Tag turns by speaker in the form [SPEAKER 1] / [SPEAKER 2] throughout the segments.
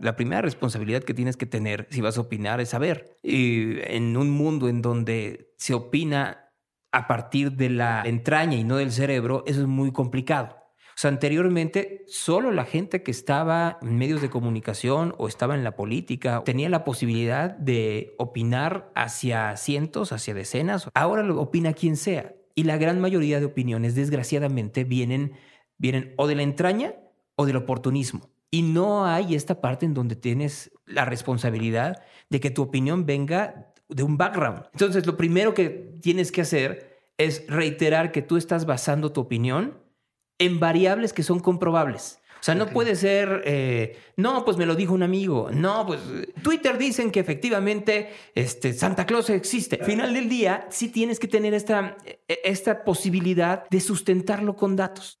[SPEAKER 1] La primera responsabilidad que tienes que tener si vas a opinar es saber. Y en un mundo en donde se opina a partir de la entraña y no del cerebro, eso es muy complicado. O sea, anteriormente solo la gente que estaba en medios de comunicación o estaba en la política tenía la posibilidad de opinar hacia cientos, hacia decenas. Ahora lo opina quien sea. Y la gran mayoría de opiniones, desgraciadamente, vienen, vienen o de la entraña o del oportunismo. Y no hay esta parte en donde tienes la responsabilidad de que tu opinión venga de un background. Entonces, lo primero que tienes que hacer es reiterar que tú estás basando tu opinión en variables que son comprobables. O sea, no puede ser, eh, no, pues me lo dijo un amigo. No, pues Twitter dicen que efectivamente este, Santa Claus existe. Al final del día, sí tienes que tener esta, e, esta posibilidad de sustentarlo con datos.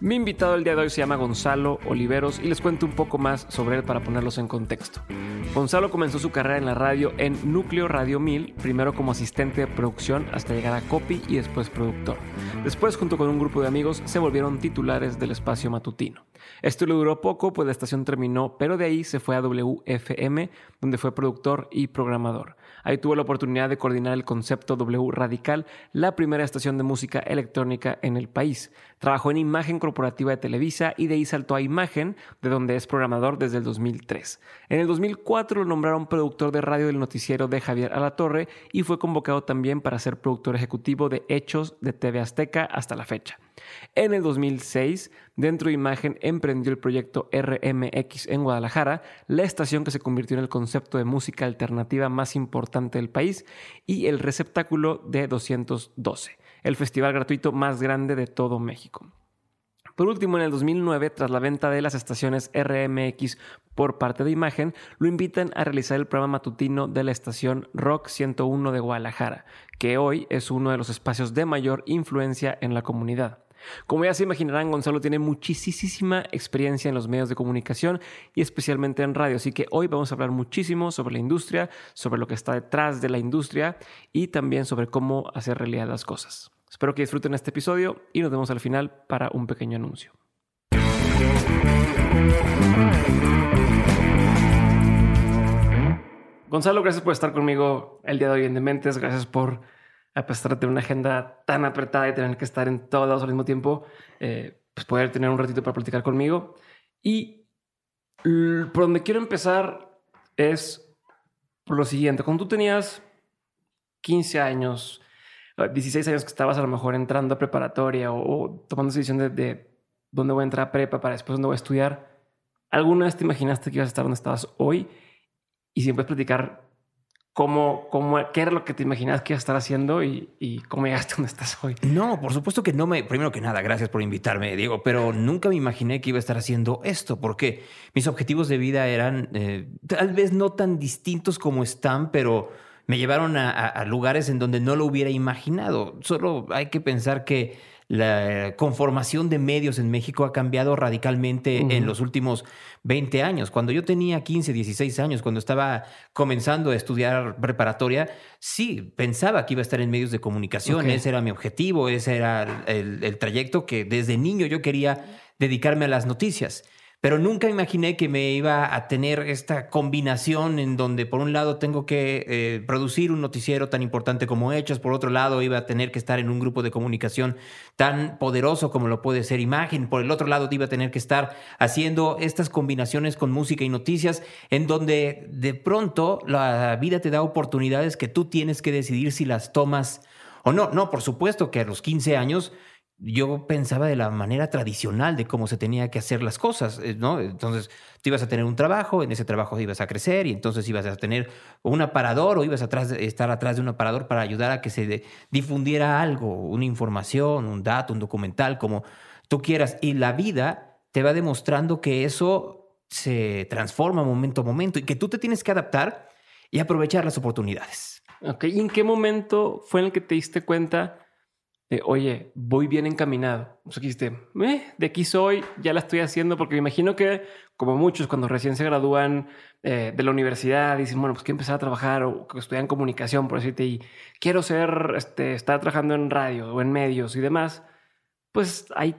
[SPEAKER 2] Mi invitado el día de hoy se llama Gonzalo Oliveros y les cuento un poco más sobre él para ponerlos en contexto. Gonzalo comenzó su carrera en la radio en Núcleo Radio 1000, primero como asistente de producción hasta llegar a copy y después productor. Después, junto con un grupo de amigos, se volvieron titulares del espacio matutino. Esto le duró poco, pues la estación terminó, pero de ahí se fue a WFM, donde fue productor y programador. Ahí tuvo la oportunidad de coordinar el concepto W Radical, la primera estación de música electrónica en el país. Trabajó en imagen corporativa de Televisa y de ahí saltó a imagen, de donde es programador desde el 2003. En el 2004 lo nombraron productor de radio del noticiero de Javier Alatorre y fue convocado también para ser productor ejecutivo de Hechos de TV Azteca hasta la fecha. En el 2006, dentro de Imagen emprendió el proyecto RMX en Guadalajara, la estación que se convirtió en el concepto de música alternativa más importante del país y el receptáculo de 212, el festival gratuito más grande de todo México. Por último, en el 2009, tras la venta de las estaciones RMX por parte de Imagen, lo invitan a realizar el programa matutino de la estación Rock 101 de Guadalajara, que hoy es uno de los espacios de mayor influencia en la comunidad. Como ya se imaginarán, Gonzalo tiene muchísima experiencia en los medios de comunicación y especialmente en radio, así que hoy vamos a hablar muchísimo sobre la industria, sobre lo que está detrás de la industria y también sobre cómo hacer realidad las cosas. Espero que disfruten este episodio y nos vemos al final para un pequeño anuncio. Gonzalo, gracias por estar conmigo el día de hoy en Dementes. Gracias por a pesar de tener una agenda tan apretada y tener que estar en todos lados al mismo tiempo, eh, pues poder tener un ratito para platicar conmigo. Y por donde quiero empezar es por lo siguiente. Cuando tú tenías 15 años, 16 años que estabas a lo mejor entrando a preparatoria o, tomando esa decisión de, de, dónde voy a entrar a prepa para después dónde voy a estudiar, ¿alguna vez te imaginaste que ibas a estar donde estabas hoy? Y si puedes platicar cómo, cómo, qué era lo que te imaginabas que iba a estar haciendo y, cómo llegaste donde estás hoy.
[SPEAKER 1] No, por supuesto que no me. Primero que nada, gracias por invitarme, Diego, pero nunca me imaginé que iba a estar haciendo esto, porque mis objetivos de vida eran eh, tal vez no tan distintos como están, pero me llevaron a lugares en donde no lo hubiera imaginado. Solo hay que pensar que la conformación de medios en México ha cambiado radicalmente en los últimos 20 años. Cuando yo tenía 15, 16 años, cuando estaba comenzando a estudiar preparatoria, sí, pensaba que iba a estar en medios de comunicación, ese era mi objetivo, ese era el trayecto que desde niño yo quería dedicarme a las noticias pero nunca imaginé que me iba a tener esta combinación en donde por un lado tengo que eh, producir un noticiero tan importante como Hechos, por otro lado iba a tener que estar en un grupo de comunicación tan poderoso como lo puede ser Imagen, por el otro lado iba a tener que estar haciendo estas combinaciones con música y noticias en donde de pronto la vida te da oportunidades que tú tienes que decidir si las tomas o no. No, por supuesto que a los 15 años yo pensaba de la manera tradicional de cómo se tenía que hacer las cosas, eh, ¿no? Entonces, tú ibas a tener un trabajo, en ese trabajo ibas a crecer y entonces ibas a tener un aparador o ibas a estar atrás de un aparador para ayudar a que se difundiera algo, una información, un dato, un documental, como tú quieras. Y la vida te va demostrando que eso se transforma momento a momento y que tú te tienes que adaptar y aprovechar las oportunidades.
[SPEAKER 2] ¿y en qué momento fue en el que te diste cuenta de, oye, voy bien encaminado? O sea, dijiste, eh, de aquí soy, ya la estoy haciendo, porque me imagino que, como muchos, cuando recién se gradúan eh, de la universidad, dicen, bueno, pues quiero empezar a trabajar o estudian comunicación, por decirte, y quiero ser, este, estar trabajando en radio o en medios y demás, pues hay,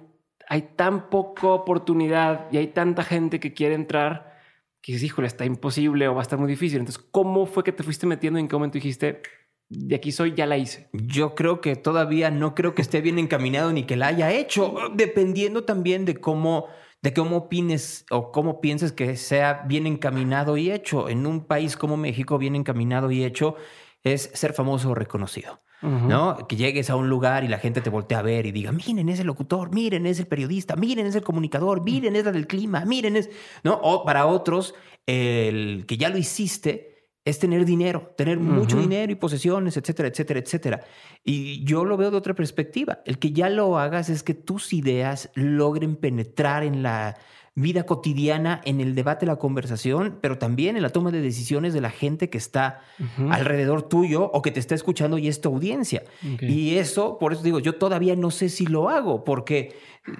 [SPEAKER 2] hay tan poca oportunidad y hay tanta gente que quiere entrar que dices, híjole, está imposible o va a estar muy difícil. Entonces, ¿cómo fue que te fuiste metiendo? ¿En qué momento dijiste, de aquí soy, ya la hice?
[SPEAKER 1] Yo creo que todavía no creo que esté bien encaminado ni que la haya hecho, dependiendo también de cómo de cómo opines o cómo pienses que sea bien encaminado y hecho. En un país como México, bien encaminado y hecho es ser famoso o reconocido. ¿no? Que llegues a un lugar y la gente te voltea a ver y diga, miren, es el locutor, miren, es el periodista, miren, es el comunicador, miren, es la del clima, miren, es, ¿no? O para otros, el que ya lo hiciste es tener dinero, tener mucho dinero y posesiones, etcétera, etcétera, etcétera. Y yo lo veo de otra perspectiva. El que ya lo hagas es que tus ideas logren penetrar en la vida cotidiana, en el debate, la conversación, pero también en la toma de decisiones de la gente que está alrededor tuyo o que te está escuchando y es tu audiencia. Y eso, por eso digo, yo todavía no sé si lo hago, porque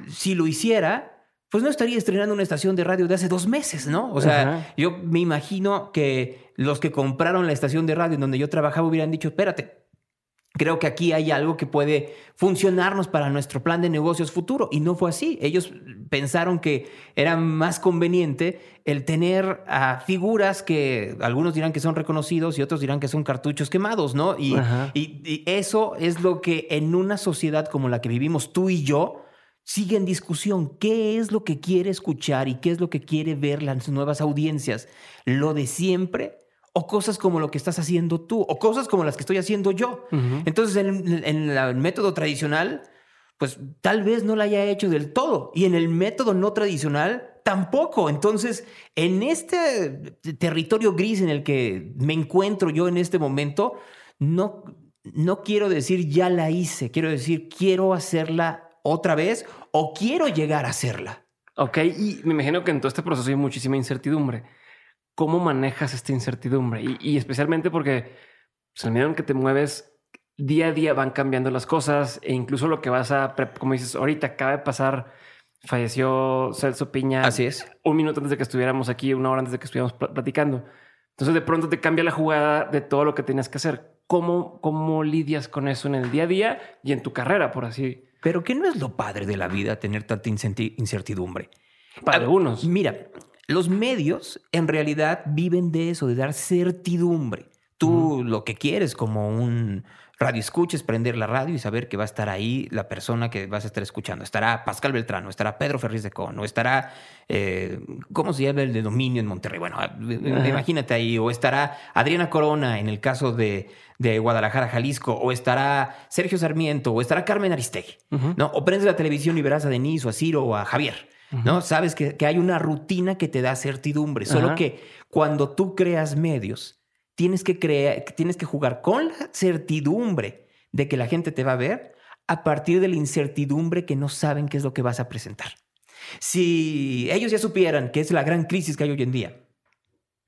[SPEAKER 1] si lo hiciera, pues no estaría estrenando una estación de radio de hace dos meses, ¿no? O sea, yo me imagino que los que compraron la estación de radio en donde yo trabajaba hubieran dicho, espérate, creo que aquí hay algo que puede funcionarnos para nuestro plan de negocios futuro. Y no fue así. Ellos pensaron que era más conveniente el tener a figuras que algunos dirán que son reconocidos y otros dirán que son cartuchos quemados, ¿no? Y, y, eso es lo que en una sociedad como la que vivimos tú y yo, sigue en discusión. ¿Qué es lo que quiere escuchar y qué es lo que quiere ver las nuevas audiencias? ¿Lo de siempre? o cosas como lo que estás haciendo tú, o cosas como las que estoy haciendo yo. Entonces, en, el método tradicional, pues tal vez no la haya hecho del todo, y en el método no tradicional, tampoco. Entonces, en este territorio gris en el que me encuentro yo en este momento, no, no quiero decir ya la hice, quiero decir quiero hacerla otra vez o quiero llegar a hacerla.
[SPEAKER 2] Ok, y me imagino que en todo este proceso hay muchísima incertidumbre. ¿Cómo manejas esta incertidumbre? Y, especialmente porque medio en que te mueves día a día van cambiando las cosas e incluso lo que vas a, como dices, ahorita acaba de pasar, falleció Celso Piña.
[SPEAKER 1] Así es.
[SPEAKER 2] Un minuto antes de que estuviéramos aquí, una hora antes de que estuviéramos platicando. Entonces de pronto te cambia la jugada de todo lo que tenías que hacer. ¿Cómo, cómo lidias con eso en el día a día y en tu carrera, por así?
[SPEAKER 1] Pero que no es lo padre de la vida tener tanta incertidumbre.
[SPEAKER 2] Para algunos.
[SPEAKER 1] Mira, los medios en realidad viven de eso, de dar certidumbre. Tú lo que quieres como un radio escuches, prender la radio y saber que va a estar ahí la persona que vas a estar escuchando. Estará Pascal Beltrán, o estará Pedro Ferriz de Con, o estará, eh, ¿cómo se llama el de dominio en Monterrey? Bueno, imagínate ahí, o estará Adriana Corona en el caso de, de Guadalajara, Jalisco, o estará Sergio Sarmiento, o estará Carmen Aristegui, ¿no? O prendes la televisión y verás a Denise, o a Ciro, o a Javier. ¿no? Sabes que, hay una rutina que te da certidumbre, solo que cuando tú creas medios, tienes que, crear, tienes que jugar con la certidumbre de que la gente te va a ver a partir de la incertidumbre que no saben qué es lo que vas a presentar. Si ellos ya supieran que es la gran crisis que hay hoy en día,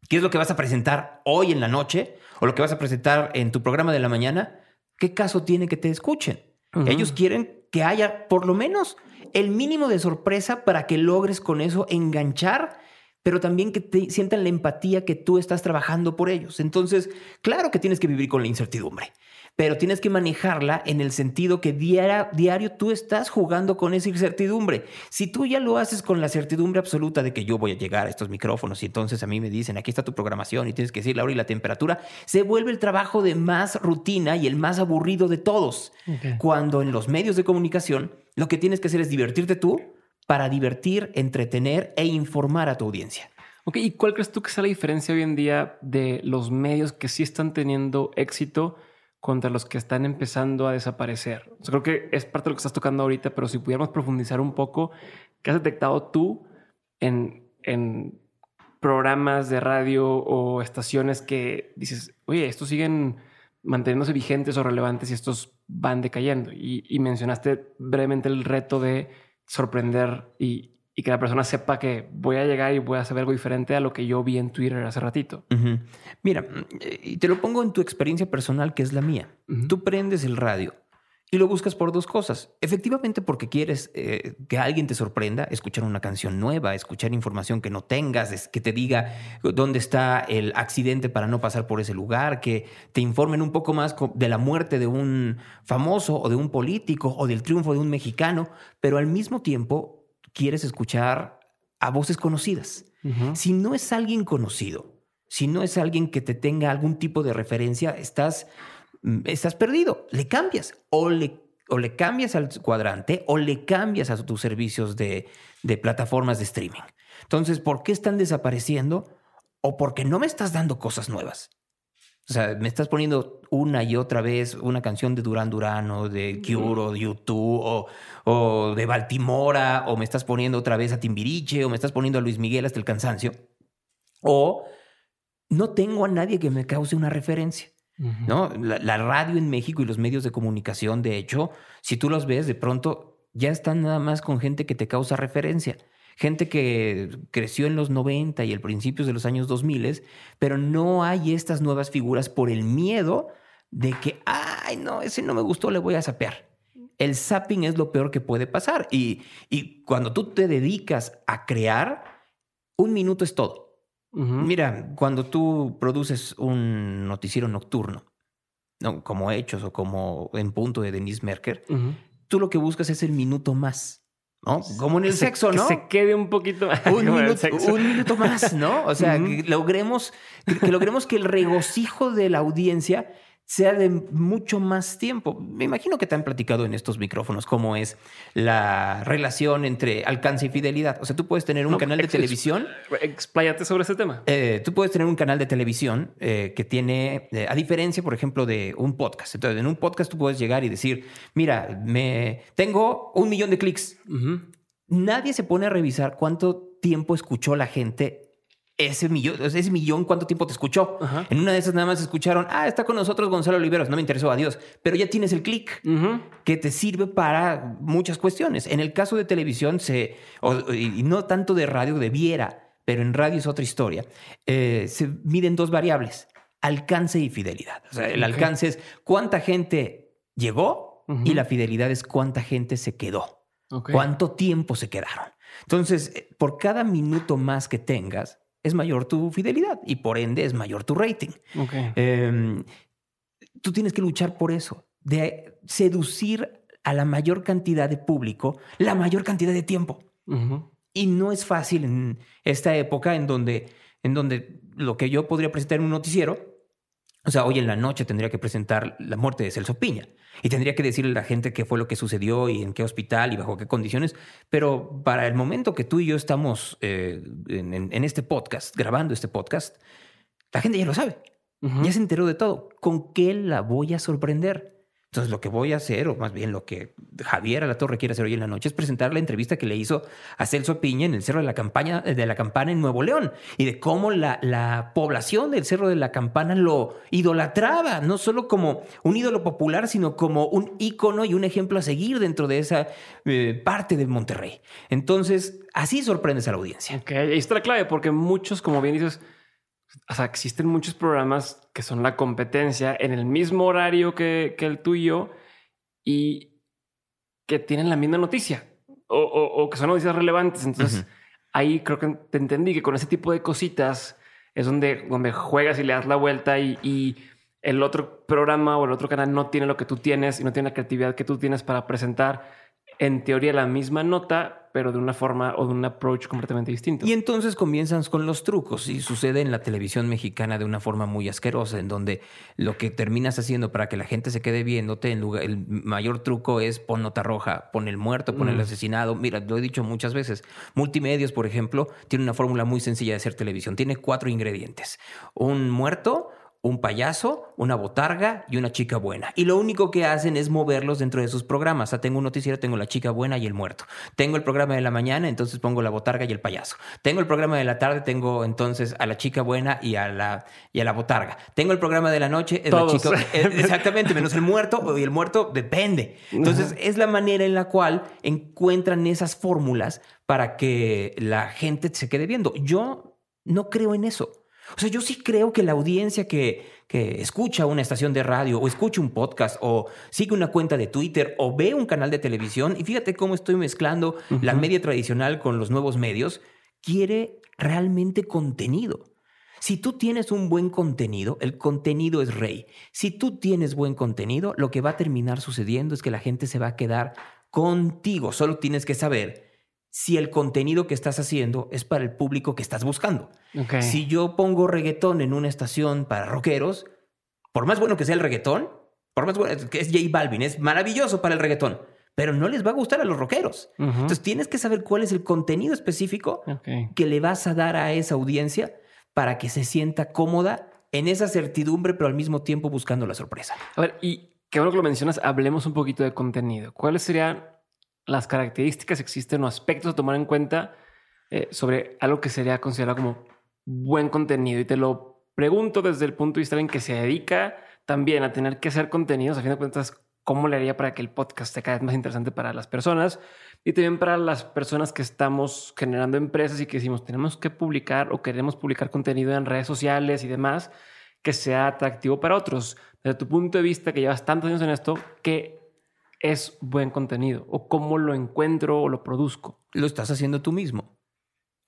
[SPEAKER 1] qué es lo que vas a presentar hoy en la noche o lo que vas a presentar en tu programa de la mañana, ¿qué caso tiene que te escuchen? Ellos quieren que haya por lo menos el mínimo de sorpresa para que logres con eso enganchar, pero también que te sientan la empatía que tú estás trabajando por ellos. Entonces, claro que tienes que vivir con la incertidumbre, pero tienes que manejarla en el sentido que diario, diario tú estás jugando con esa incertidumbre. Si tú ya lo haces con la certidumbre absoluta de que yo voy a llegar a estos micrófonos y entonces a mí me dicen, aquí está tu programación y tienes que decir la hora y la temperatura, se vuelve el trabajo de más rutina y el más aburrido de todos. Cuando en los medios de comunicación lo que tienes que hacer es divertirte tú para divertir, entretener e informar a tu audiencia.
[SPEAKER 2] Ok, ¿y cuál crees tú que es la diferencia hoy en día de los medios que sí están teniendo éxito contra los que están empezando a desaparecer? creo que es parte de lo que estás tocando ahorita, pero si pudiéramos profundizar un poco, ¿qué has detectado tú en, en programas de radio o estaciones que dices, oye, estos siguen manteniéndose vigentes o relevantes y estos van decayendo? Y, mencionaste brevemente el reto de sorprender y, y que la persona sepa que voy a llegar y voy a hacer algo diferente a lo que yo vi en Twitter hace ratito.
[SPEAKER 1] Mira, y te lo pongo en tu experiencia personal, que es la mía. Tú prendes el radio y lo buscas por dos cosas. Efectivamente, porque quieres eh, que alguien te sorprenda, escuchar una canción nueva, escuchar información que no tengas, que te diga dónde está el accidente para no pasar por ese lugar, que te informen un poco más de la muerte de un famoso o de un político o del triunfo de un mexicano, pero al mismo tiempo quieres escuchar a voces conocidas. Si no es alguien conocido, si no es alguien que te tenga algún tipo de referencia, estás estás perdido. Le cambias o le, o le cambias al cuadrante o le cambias a tus servicios de, de plataformas de streaming. Entonces, ¿por qué están desapareciendo? O porque no me estás dando cosas nuevas. O sea, me estás poniendo una y otra vez una canción de Durán Durán o de Cure o de YouTube o, o, de Baltimora o me estás poniendo otra vez a Timbiriche o me estás poniendo a Luis Miguel hasta el cansancio. O no tengo a nadie que me cause una referencia. ¿No? La, radio en México y los medios de comunicación, de hecho, si tú los ves, de pronto ya están nada más con gente que te causa referencia. Gente que creció en los 90 y el principios de los años 2000, pero no hay estas nuevas figuras por el miedo de que, ay, no, ese no me gustó, le voy a sapear. El zapping es lo peor que puede pasar. Y, y cuando tú te dedicas a crear, un minuto es todo. Mira, cuando tú produces un noticiero nocturno, ¿no? como Hechos o como En Punto de Denise Merker, tú lo que buscas es el minuto más. ¿no? Como en el sexo, ¿no?
[SPEAKER 2] Que se quede un poquito
[SPEAKER 1] un, minuto, un minuto más, ¿no? O sea, que logremos que logremos que el regocijo de la audiencia sea de mucho más tiempo. Me imagino que te han platicado en estos micrófonos cómo es la relación entre alcance y fidelidad. O sea, tú puedes tener un canal de televisión.
[SPEAKER 2] Expláyate sobre ese tema.
[SPEAKER 1] Eh, tú puedes tener un canal de televisión eh, que tiene, eh, a diferencia, por ejemplo, de un podcast. Entonces, en un podcast tú puedes llegar y decir, mira, me tengo un millón de clics. Nadie se pone a revisar cuánto tiempo escuchó la gente ese millón, ese millón, ¿cuánto tiempo te escuchó? En una de esas nada más escucharon, ah, está con nosotros Gonzalo Oliveros, no me interesó, adiós. Pero ya tienes el clic que te sirve para muchas cuestiones. En el caso de televisión, se, y no tanto de radio, debiera, pero en radio es otra historia, eh, se miden dos variables, alcance y fidelidad. O sea, el alcance es cuánta gente llegó y la fidelidad es cuánta gente se quedó. Cuánto tiempo se quedaron. Entonces, eh, por cada minuto más que tengas, es mayor tu fidelidad y por ende es mayor tu rating. Em, tú tienes que luchar por eso, de seducir a la mayor cantidad de público, la mayor cantidad de tiempo. Y no es fácil en esta época en donde, en donde lo que yo podría presentar en un noticiero, o sea, hoy en la noche tendría que presentar la muerte de Celso Piña. Y tendría que decirle a la gente qué fue lo que sucedió y en qué hospital y bajo qué condiciones. Pero para el momento que tú y yo estamos eh, en, este podcast, grabando este podcast, la gente ya lo sabe. Ya se enteró de todo. ¿Con qué la voy a sorprender? Entonces, lo que voy a hacer, o más bien lo que Javier Alatorre quiere hacer hoy en la noche, es presentar la entrevista que le hizo a Celso Piña en el Cerro de la, Campaña, de la Campana en Nuevo León y de cómo la, la población del Cerro de la Campana lo idolatraba, no solo como un ídolo popular, sino como un ícono y un ejemplo a seguir dentro de esa eh, parte de Monterrey. Entonces, así sorprendes a la audiencia.
[SPEAKER 2] Ok, ahí está la clave, porque muchos, como bien dices, o sea, existen muchos programas que son la competencia en el mismo horario que, el tuyo y que tienen la misma noticia o, que son noticias relevantes. Entonces, ahí creo que te entendí que con ese tipo de cositas es donde, donde juegas y le das la vuelta y, y el otro programa o el otro canal no tiene lo que tú tienes y no tiene la creatividad que tú tienes para presentar en teoría la misma nota, pero de una forma o de un approach completamente distinto.
[SPEAKER 1] Y entonces comienzan con los trucos y sucede en la televisión mexicana de una forma muy asquerosa, en donde lo que terminas haciendo para que la gente se quede viéndote, en lugar, el mayor truco es pon nota roja, pon el muerto, pon el mm. asesinado. Mira, lo he dicho muchas veces. Multimedios, por ejemplo, tiene una fórmula muy sencilla de hacer televisión. Tiene cuatro ingredientes. Un muerto, un payaso, una botarga y una chica buena. Y lo único que hacen es moverlos dentro de sus programas. O sea, tengo un noticiero, tengo la chica buena y el muerto. Tengo el programa de la mañana, entonces pongo la botarga y el payaso. Tengo el programa de la tarde, tengo entonces a la chica buena y a la, y a la botarga. Tengo el programa de la noche, es la chica- eh, exactamente, menos el muerto y el muerto depende. Entonces, es la manera en la cual encuentran esas fórmulas para que la gente se quede viendo. Yo no creo en eso. O sea, yo sí creo que la audiencia que, que escucha una estación de radio o escucha un podcast o sigue una cuenta de Twitter o ve un canal de televisión, y fíjate cómo estoy mezclando la media tradicional con los nuevos medios, quiere realmente contenido. Si tú tienes un buen contenido, el contenido es rey. Si tú tienes buen contenido, lo que va a terminar sucediendo es que la gente se va a quedar contigo. Solo tienes que saber si el contenido que estás haciendo es para el público que estás buscando. Si yo pongo reggaetón en una estación para rockeros, por más bueno que sea el reggaetón, por más bueno que es J Balvin, es maravilloso para el reggaetón, pero no les va a gustar a los rockeros. Entonces tienes que saber cuál es el contenido específico que le vas a dar a esa audiencia para que se sienta cómoda en esa certidumbre, pero al mismo tiempo buscando la sorpresa.
[SPEAKER 2] A ver, y qué bueno que lo mencionas, hablemos un poquito de contenido. ¿Cuáles serían las características existen o aspectos a tomar en cuenta eh, sobre algo que sería considerado como buen contenido? Y te lo pregunto desde el punto de vista en que se dedica también a tener que hacer contenidos, a fin de cuentas, ¿cómo le haría para que el podcast sea cada vez más interesante para las personas? Y también para las personas que estamos generando empresas y que decimos, tenemos que publicar o queremos publicar contenido en redes sociales y demás que sea atractivo para otros. Desde tu punto de vista, que llevas tantos años en esto, ¿qué es buen contenido? ¿O cómo lo encuentro o lo produzco?
[SPEAKER 1] Lo estás haciendo tú mismo.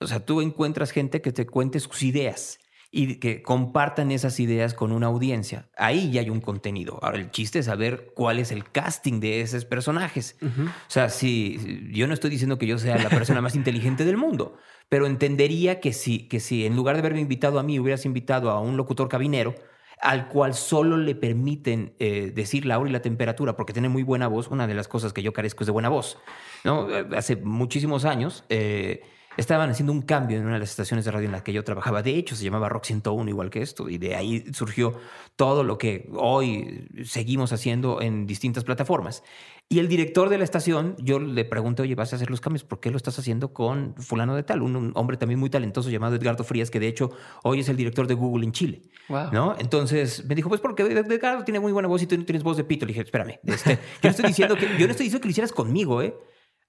[SPEAKER 1] O sea, tú encuentras gente que te cuente sus ideas y que compartan esas ideas con una audiencia. Ahí ya hay un contenido. Ahora, el chiste es saber cuál es el casting de esos personajes. O sea, si yo no estoy diciendo que yo sea la persona más inteligente del mundo, pero entendería que si, que si en lugar de haberme invitado a mí, hubieras invitado a un locutor cabinero, al cual solo le permiten eh, decir la hora y la temperatura, porque tiene muy buena voz. Una de las cosas que yo carezco es de buena voz. Eh, Hace muchísimos años eh, estaban haciendo un cambio en una de las estaciones de radio en la que yo trabajaba. De hecho, se llamaba Rock 101, igual que esto, y de ahí surgió todo lo que hoy seguimos haciendo en distintas plataformas. Y el director de la estación, yo le pregunté, oye, vas a hacer los cambios, ¿por qué lo estás haciendo con fulano de tal? Un, un hombre también muy talentoso llamado Edgardo Frías, que de hecho hoy es el director de Google en Chile.
[SPEAKER 2] Wow.
[SPEAKER 1] ¿No? Entonces me dijo, pues porque Edgardo tiene muy buena voz y tú no tienes voz de pito. Le dije, espérame, este, yo, no estoy diciendo que, yo no estoy diciendo que lo hicieras conmigo, ¿eh?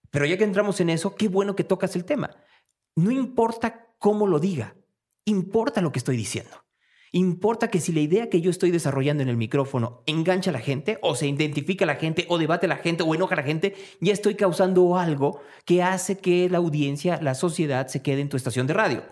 [SPEAKER 1] Pero ya que entramos en eso, qué bueno que tocas el tema. No importa cómo lo diga, importa lo que estoy diciendo. Importa que si la idea que yo estoy desarrollando en el micrófono engancha a la gente, o se identifica a la gente, o debate a la gente, o enoja a la gente, ya estoy causando algo que hace que la audiencia, la sociedad se quede en tu estación de radio.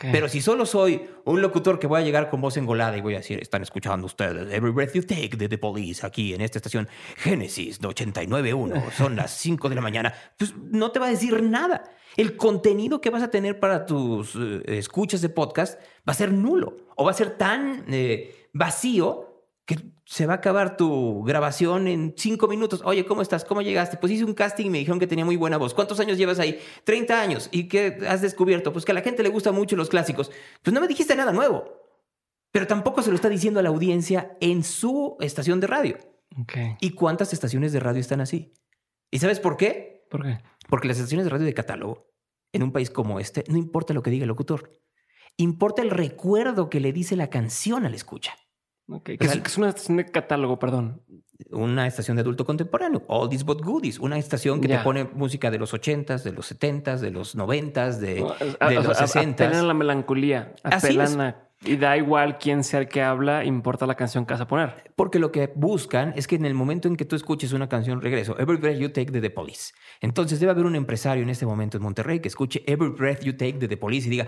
[SPEAKER 1] Pero si solo soy un locutor que voy a llegar con voz engolada y voy a decir, están escuchando ustedes Every Breath You Take de The Police aquí en esta estación Génesis 89.1, son las 5 de la mañana, pues no te va a decir nada. El contenido que vas a tener para tus eh, escuchas de podcast va a ser nulo o va a ser tan eh, vacío que se va a acabar tu grabación en cinco minutos. Oye, ¿cómo estás? ¿Cómo llegaste? Pues hice un casting y me dijeron que tenía muy buena voz. ¿Cuántos años llevas ahí? 30 años. ¿Y qué has descubierto? Pues que a la gente le gustan mucho los clásicos. Pues no me dijiste nada nuevo. Pero tampoco se lo está diciendo a la audiencia en su estación de radio.
[SPEAKER 2] Ok.
[SPEAKER 1] ¿Y cuántas estaciones de radio están así? ¿Y sabes por qué?
[SPEAKER 2] ¿Por qué?
[SPEAKER 1] Porque las estaciones de radio de catálogo, en un país como este, no importa lo que diga el locutor. Importa el recuerdo que le dice la canción al escucha.
[SPEAKER 2] Ok. ¿Qué es,
[SPEAKER 1] al-
[SPEAKER 2] qué es una estación de catálogo, perdón?
[SPEAKER 1] una estación de adulto contemporáneo, Oldies But Goodies, una estación que te pone música de los 80s, de los 70s, de los 90s, de,
[SPEAKER 2] No,
[SPEAKER 1] de
[SPEAKER 2] a-
[SPEAKER 1] los
[SPEAKER 2] o sea,
[SPEAKER 1] 60s.
[SPEAKER 2] Apelan a la melancolía. Apelan a- Y da igual quién sea el que habla, importa la canción que vas a poner.
[SPEAKER 1] Porque lo que buscan es que en el momento en que tú escuches una canción, regreso, Every Breath You Take de The Police. Entonces debe haber un empresario en este momento en Monterrey que escuche Every Breath You Take de The Police y diga,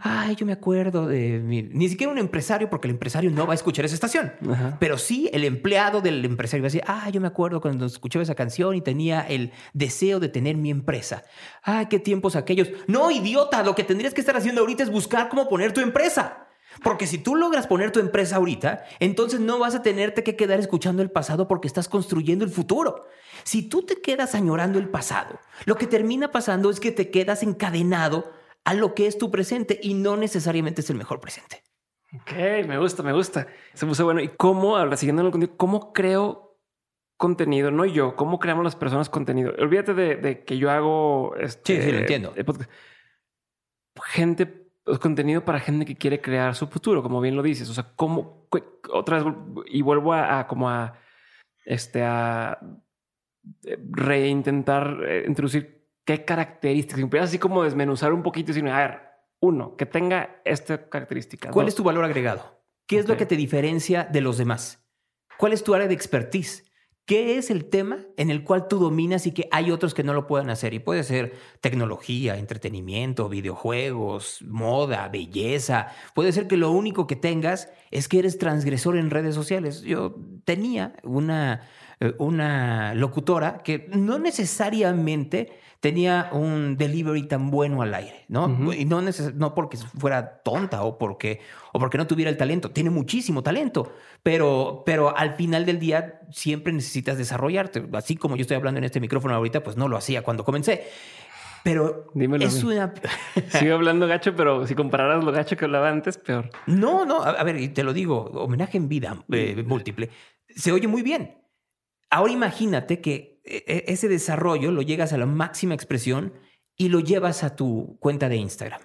[SPEAKER 1] ay, yo me acuerdo de mi... Ni siquiera un empresario, porque el empresario no va a escuchar esa estación.
[SPEAKER 2] Ajá.
[SPEAKER 1] Pero sí el empleado del empresario va a decir, ah, yo me acuerdo cuando escuchaba esa canción y tenía el deseo de tener mi empresa. Ah, qué tiempos aquellos. No, idiota, lo que tendrías que estar haciendo ahorita es buscar cómo poner tu empresa. Porque si tú logras poner tu empresa ahorita, entonces no vas a tenerte que quedar escuchando el pasado porque estás construyendo el futuro. Si tú te quedas añorando el pasado, lo que termina pasando es que te quedas encadenado a lo que es tu presente y no necesariamente es el mejor presente.
[SPEAKER 2] Ok, me gusta, me gusta. Se puso bueno. ¿Y cómo, ahora siguiendo el contenido, cómo creo contenido? No yo, ¿cómo creamos las personas contenido? Olvídate de, que yo hago... Este,
[SPEAKER 1] sí, sí, lo entiendo.
[SPEAKER 2] Gente, contenido para gente que quiere crear su futuro, como bien lo dices. O sea, ¿cómo? Otra vez, y vuelvo a, como a, este, a eh, reintentar eh, introducir qué características. Empiezas así como desmenuzar un poquito y decir, a ver, uno, que tenga esta característica.
[SPEAKER 1] ¿Cuál es tu valor agregado? ¿Qué es lo que te diferencia de los demás? ¿Cuál es tu área de expertise? ¿Qué es el tema en el cual tú dominas y que hay otros que no lo puedan hacer? Y puede ser tecnología, entretenimiento, videojuegos, moda, belleza. Puede ser que lo único que tengas es que eres transgresor en redes sociales. Yo tenía una, eh, una locutora que no necesariamente tenía un delivery tan bueno al aire, ¿no? Y no, no porque fuera tonta o porque, o porque no tuviera el talento, tiene muchísimo talento, pero, pero al final del día siempre necesitas desarrollarte. Así como yo estoy hablando en este micrófono ahorita, pues no lo hacía cuando comencé. Pero
[SPEAKER 2] Dímelo es una. Sigo hablando gacho, pero si compararas lo gacho que hablaba antes, peor.
[SPEAKER 1] No, no. A, ver, y te lo digo, homenaje en vida eh, múltiple. Se oye muy bien. Ahora imagínate que ese desarrollo lo llegas a la máxima expresión y lo llevas a tu cuenta de Instagram.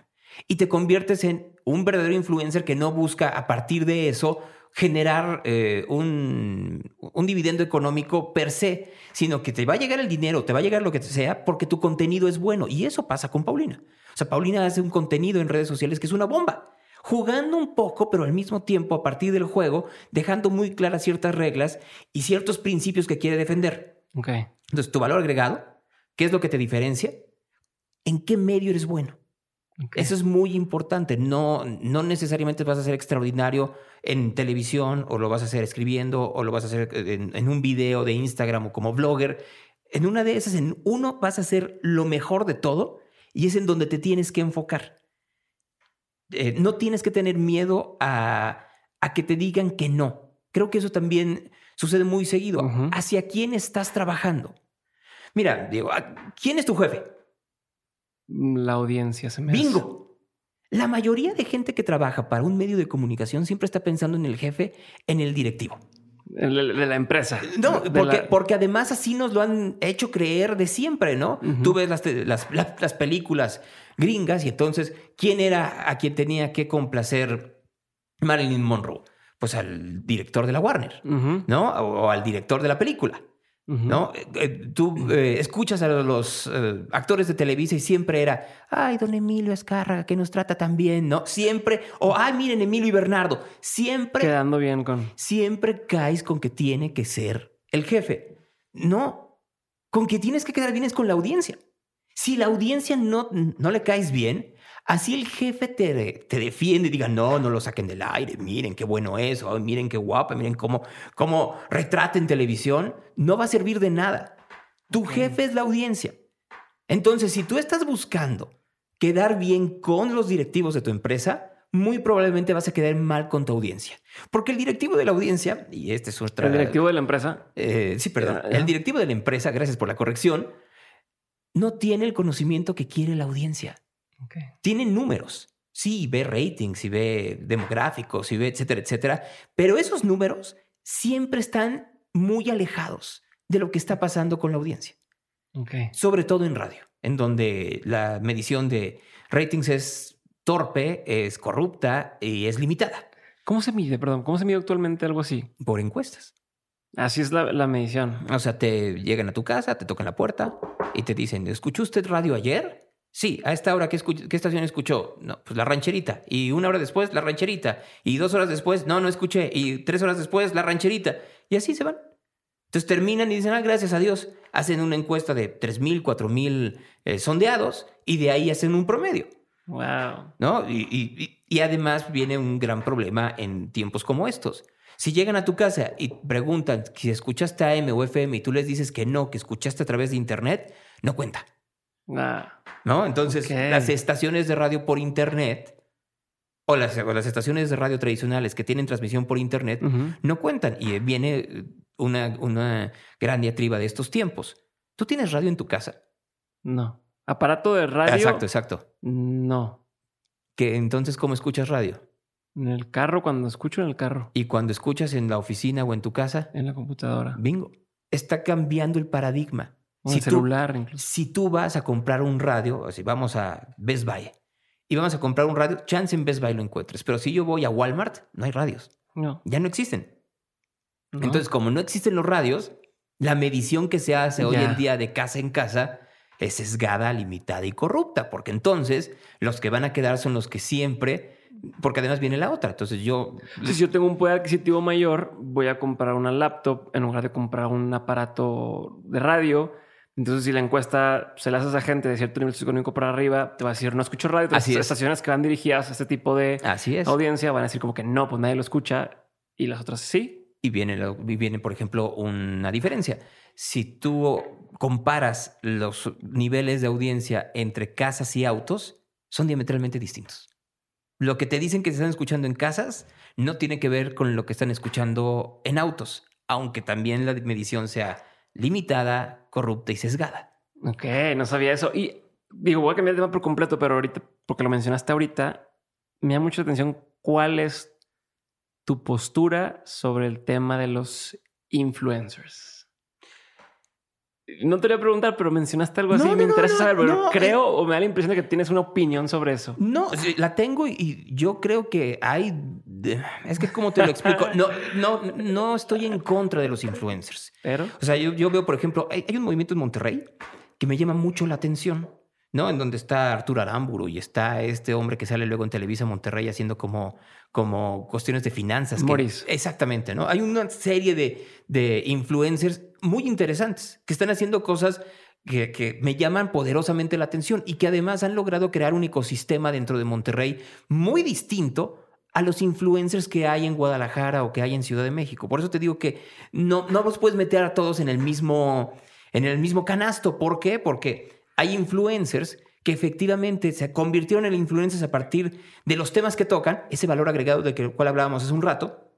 [SPEAKER 1] Y te conviertes en un verdadero influencer que no busca a partir de eso generar eh, un, un, dividendo económico per se, sino que te va a llegar el dinero, te va a llegar lo que sea, porque tu contenido es bueno. Y eso pasa con Paulina. O sea, Paulina hace un contenido en redes sociales que es una bomba jugando un poco, pero al mismo tiempo a partir del juego, dejando muy claras ciertas reglas y ciertos principios que quiere defender. Entonces, tu valor agregado, ¿qué es lo que te diferencia? ¿En qué medio eres bueno? Eso es muy importante. No, no necesariamente vas a ser extraordinario en televisión o lo vas a hacer escribiendo o lo vas a hacer en, un video de Instagram o como blogger. En una de esas, en uno vas a hacer lo mejor de todo y es en donde te tienes que enfocar. Eh, no tienes que tener miedo a, a que te digan que no. Creo que eso también Sucede muy seguido. ¿Hacia quién estás trabajando? Mira, Diego, ¿quién es tu jefe?
[SPEAKER 2] La audiencia se me
[SPEAKER 1] Bingo. La mayoría de gente que trabaja para un medio de comunicación siempre está pensando en el jefe, en el directivo.
[SPEAKER 2] De la empresa.
[SPEAKER 1] No, porque, porque, además así nos lo han hecho creer de siempre, ¿no? Tú ves las, las, películas gringas y entonces, ¿quién era a quien tenía que complacer Marilyn Monroe? Pues al director de la Warner, ¿no? O, al director de la película. ¿No? Eh, eh, tú eh, escuchas a los actores de Televisa y siempre era, ay, don Emilio Escárraga, que nos trata tan bien, ¿no? Siempre, o ay, miren, Emilio y Bernardo, siempre.
[SPEAKER 2] Quedando bien con.
[SPEAKER 1] Siempre caes con que tiene que ser el jefe. No, con que tienes que quedar bien es con la audiencia. Si la audiencia no, no le caes bien, Así el jefe te, te defiende y diga, no, no lo saquen del aire, miren qué bueno es, miren qué guapa, miren cómo, cómo retrata en televisión, no va a servir de nada. Tu jefe es la audiencia. Entonces, si tú estás buscando quedar bien con los directivos de tu empresa, muy probablemente vas a quedar mal con tu audiencia. Porque el directivo de la audiencia, y este es otra...
[SPEAKER 2] ¿El directivo de la empresa?
[SPEAKER 1] Eh, sí, perdón. El directivo de la empresa, gracias por la corrección, no tiene el conocimiento que quiere la audiencia. Tienen números. Sí, ve ratings y ve demográficos y ve etcétera, etcétera. Pero esos números siempre están muy alejados de lo que está pasando con la audiencia. Sobre todo en radio, en donde la medición de ratings es torpe, es corrupta y es limitada.
[SPEAKER 2] ¿Cómo se mide? Perdón, ¿cómo se mide actualmente algo así?
[SPEAKER 1] Por encuestas.
[SPEAKER 2] Así es la, la medición.
[SPEAKER 1] O sea, te llegan a tu casa, te tocan la puerta y te dicen, ¿escuchó usted radio ayer? Sí, a esta hora, ¿qué, ¿qué, estación escuchó? No, pues la rancherita. Y una hora después, la rancherita. Y dos horas después, no, no escuché. Y tres horas después, la rancherita. Y así se van. Entonces terminan y dicen, ah, gracias a Dios. Hacen una encuesta de 3.000, 4.000 eh, sondeados y de ahí hacen un promedio.
[SPEAKER 2] Wow.
[SPEAKER 1] ¿No? Y, y, y además viene un gran problema en tiempos como estos. Si llegan a tu casa y preguntan si escuchaste AM o FM y tú les dices que no, que escuchaste a través de Internet, no cuenta. ¿No? Entonces, las estaciones de radio por Internet o las, las, estaciones de radio tradicionales que tienen transmisión por Internet no cuentan. Y viene una, una gran diatriba de estos tiempos. ¿Tú tienes radio en tu casa?
[SPEAKER 2] No. ¿Aparato de radio?
[SPEAKER 1] Exacto, exacto.
[SPEAKER 2] No.
[SPEAKER 1] ¿Que entonces cómo escuchas radio?
[SPEAKER 2] En el carro, cuando escucho en el carro.
[SPEAKER 1] Y cuando escuchas en la oficina o en tu casa,
[SPEAKER 2] en la computadora.
[SPEAKER 1] Bingo. Está cambiando el paradigma.
[SPEAKER 2] O si el celular, incluso.
[SPEAKER 1] Si tú vas a comprar un radio, o si vamos a Best Buy y vamos a comprar un radio, chance en Best Buy lo encuentres. Pero si yo voy a Walmart, no hay radios.
[SPEAKER 2] No.
[SPEAKER 1] Ya no existen. Entonces, como no existen los radios, la medición que se hace hoy en día de casa en casa es sesgada, limitada y corrupta, porque entonces los que van a quedar son los que siempre, porque además viene la otra. Entonces yo...
[SPEAKER 2] Si yo tengo un poder adquisitivo mayor, voy a comprar una laptop en lugar de comprar un aparato de radio. Entonces, si la encuesta se la haces a gente de cierto nivel socioeconómico para arriba, te va a decir no escucho radio. Así estaciones que van dirigidas a este tipo de audiencia van a decir como que no, pues nadie lo escucha y las otras sí.
[SPEAKER 1] Y viene, viene, por ejemplo, una diferencia. Si tú comparas los niveles de audiencia entre casas y autos, son diametralmente distintos. Lo que te dicen que se están escuchando en casas no tiene que ver con lo que están escuchando en autos, aunque también la medición sea limitada, corrupta y sesgada.
[SPEAKER 2] Ok, no sabía eso. Y digo, voy a cambiar el tema por completo, pero ahorita, porque lo mencionaste ahorita, me da mucha atención cuál es tu postura sobre el tema de los influencers. No te voy a preguntar, pero mencionaste algo así. me interesa saber, pero creo o me da la impresión de que tienes una opinión sobre eso.
[SPEAKER 1] No, la tengo y yo creo que hay. Es que, ¿cómo te lo explico? No, no, no estoy en contra de los influencers.
[SPEAKER 2] Pero.
[SPEAKER 1] O sea, yo, veo, por ejemplo, hay, un movimiento en Monterrey que me llama mucho la atención. ¿no? En donde está Arturo Aramburu y está este hombre que sale luego en Televisa Monterrey haciendo como como cuestiones de finanzas.
[SPEAKER 2] Moris.
[SPEAKER 1] exactamente, ¿no? Hay una serie de, de influencers muy interesantes que están haciendo cosas que, me llaman poderosamente la atención y que además han logrado crear un ecosistema dentro de Monterrey muy distinto a los influencers que hay en Guadalajara o que hay en Ciudad de México. Por eso te digo que no, no los puedes meter a todos en el mismo, en el mismo canasto. ¿Por qué? Porque hay influencers que efectivamente se convirtieron en influencers a partir de los temas que tocan, ese valor agregado de que cual hablábamos hace un rato,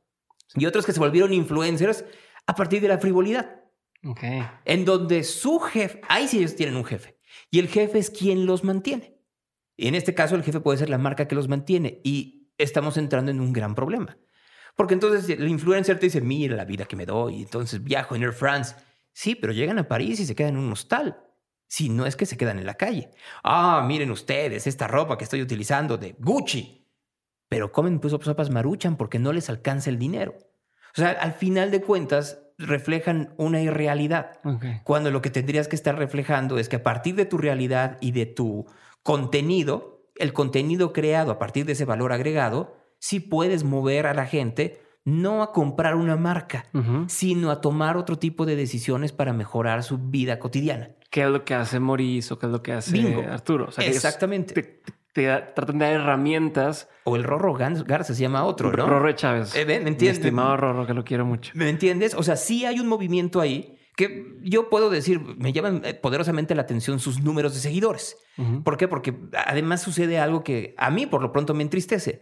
[SPEAKER 1] y otros que se volvieron influencers a partir de la frivolidad. En donde su jefe, ahí sí ellos tienen un jefe, y el jefe es quien los mantiene. Y en este caso el jefe puede ser la marca que los mantiene y estamos entrando en un gran problema. Porque entonces el influencer te dice, mira la vida que me doy, entonces viajo en Air France. Sí, pero llegan a París y se quedan en un hostal si no es que se quedan en la calle. Ah, miren ustedes esta ropa que estoy utilizando de Gucci. Pero comen pues sopas maruchan porque no les alcanza el dinero. O sea, al final de cuentas reflejan una irrealidad. Cuando lo que tendrías que estar reflejando es que a partir de tu realidad y de tu contenido, el contenido creado a partir de ese valor agregado, sí puedes mover a la gente no a comprar una marca, sino a tomar otro tipo de decisiones para mejorar su vida cotidiana
[SPEAKER 2] qué es lo que hace Maurice o qué es lo que hace Arturo.
[SPEAKER 1] Exactamente.
[SPEAKER 2] Te, tratan de dar herramientas.
[SPEAKER 1] O el Rorro Garza se llama otro, ¿no?
[SPEAKER 2] Rorro Chávez.
[SPEAKER 1] Eh, ¿Me entiendes?
[SPEAKER 2] estimado Rorro, que lo quiero mucho.
[SPEAKER 1] ¿Me entiendes? O sea, sí hay un movimiento ahí que yo puedo decir, me llaman eh, poderosamente la atención sus números de seguidores. ¿Por qué? Porque además sucede algo que a mí por lo pronto me entristece,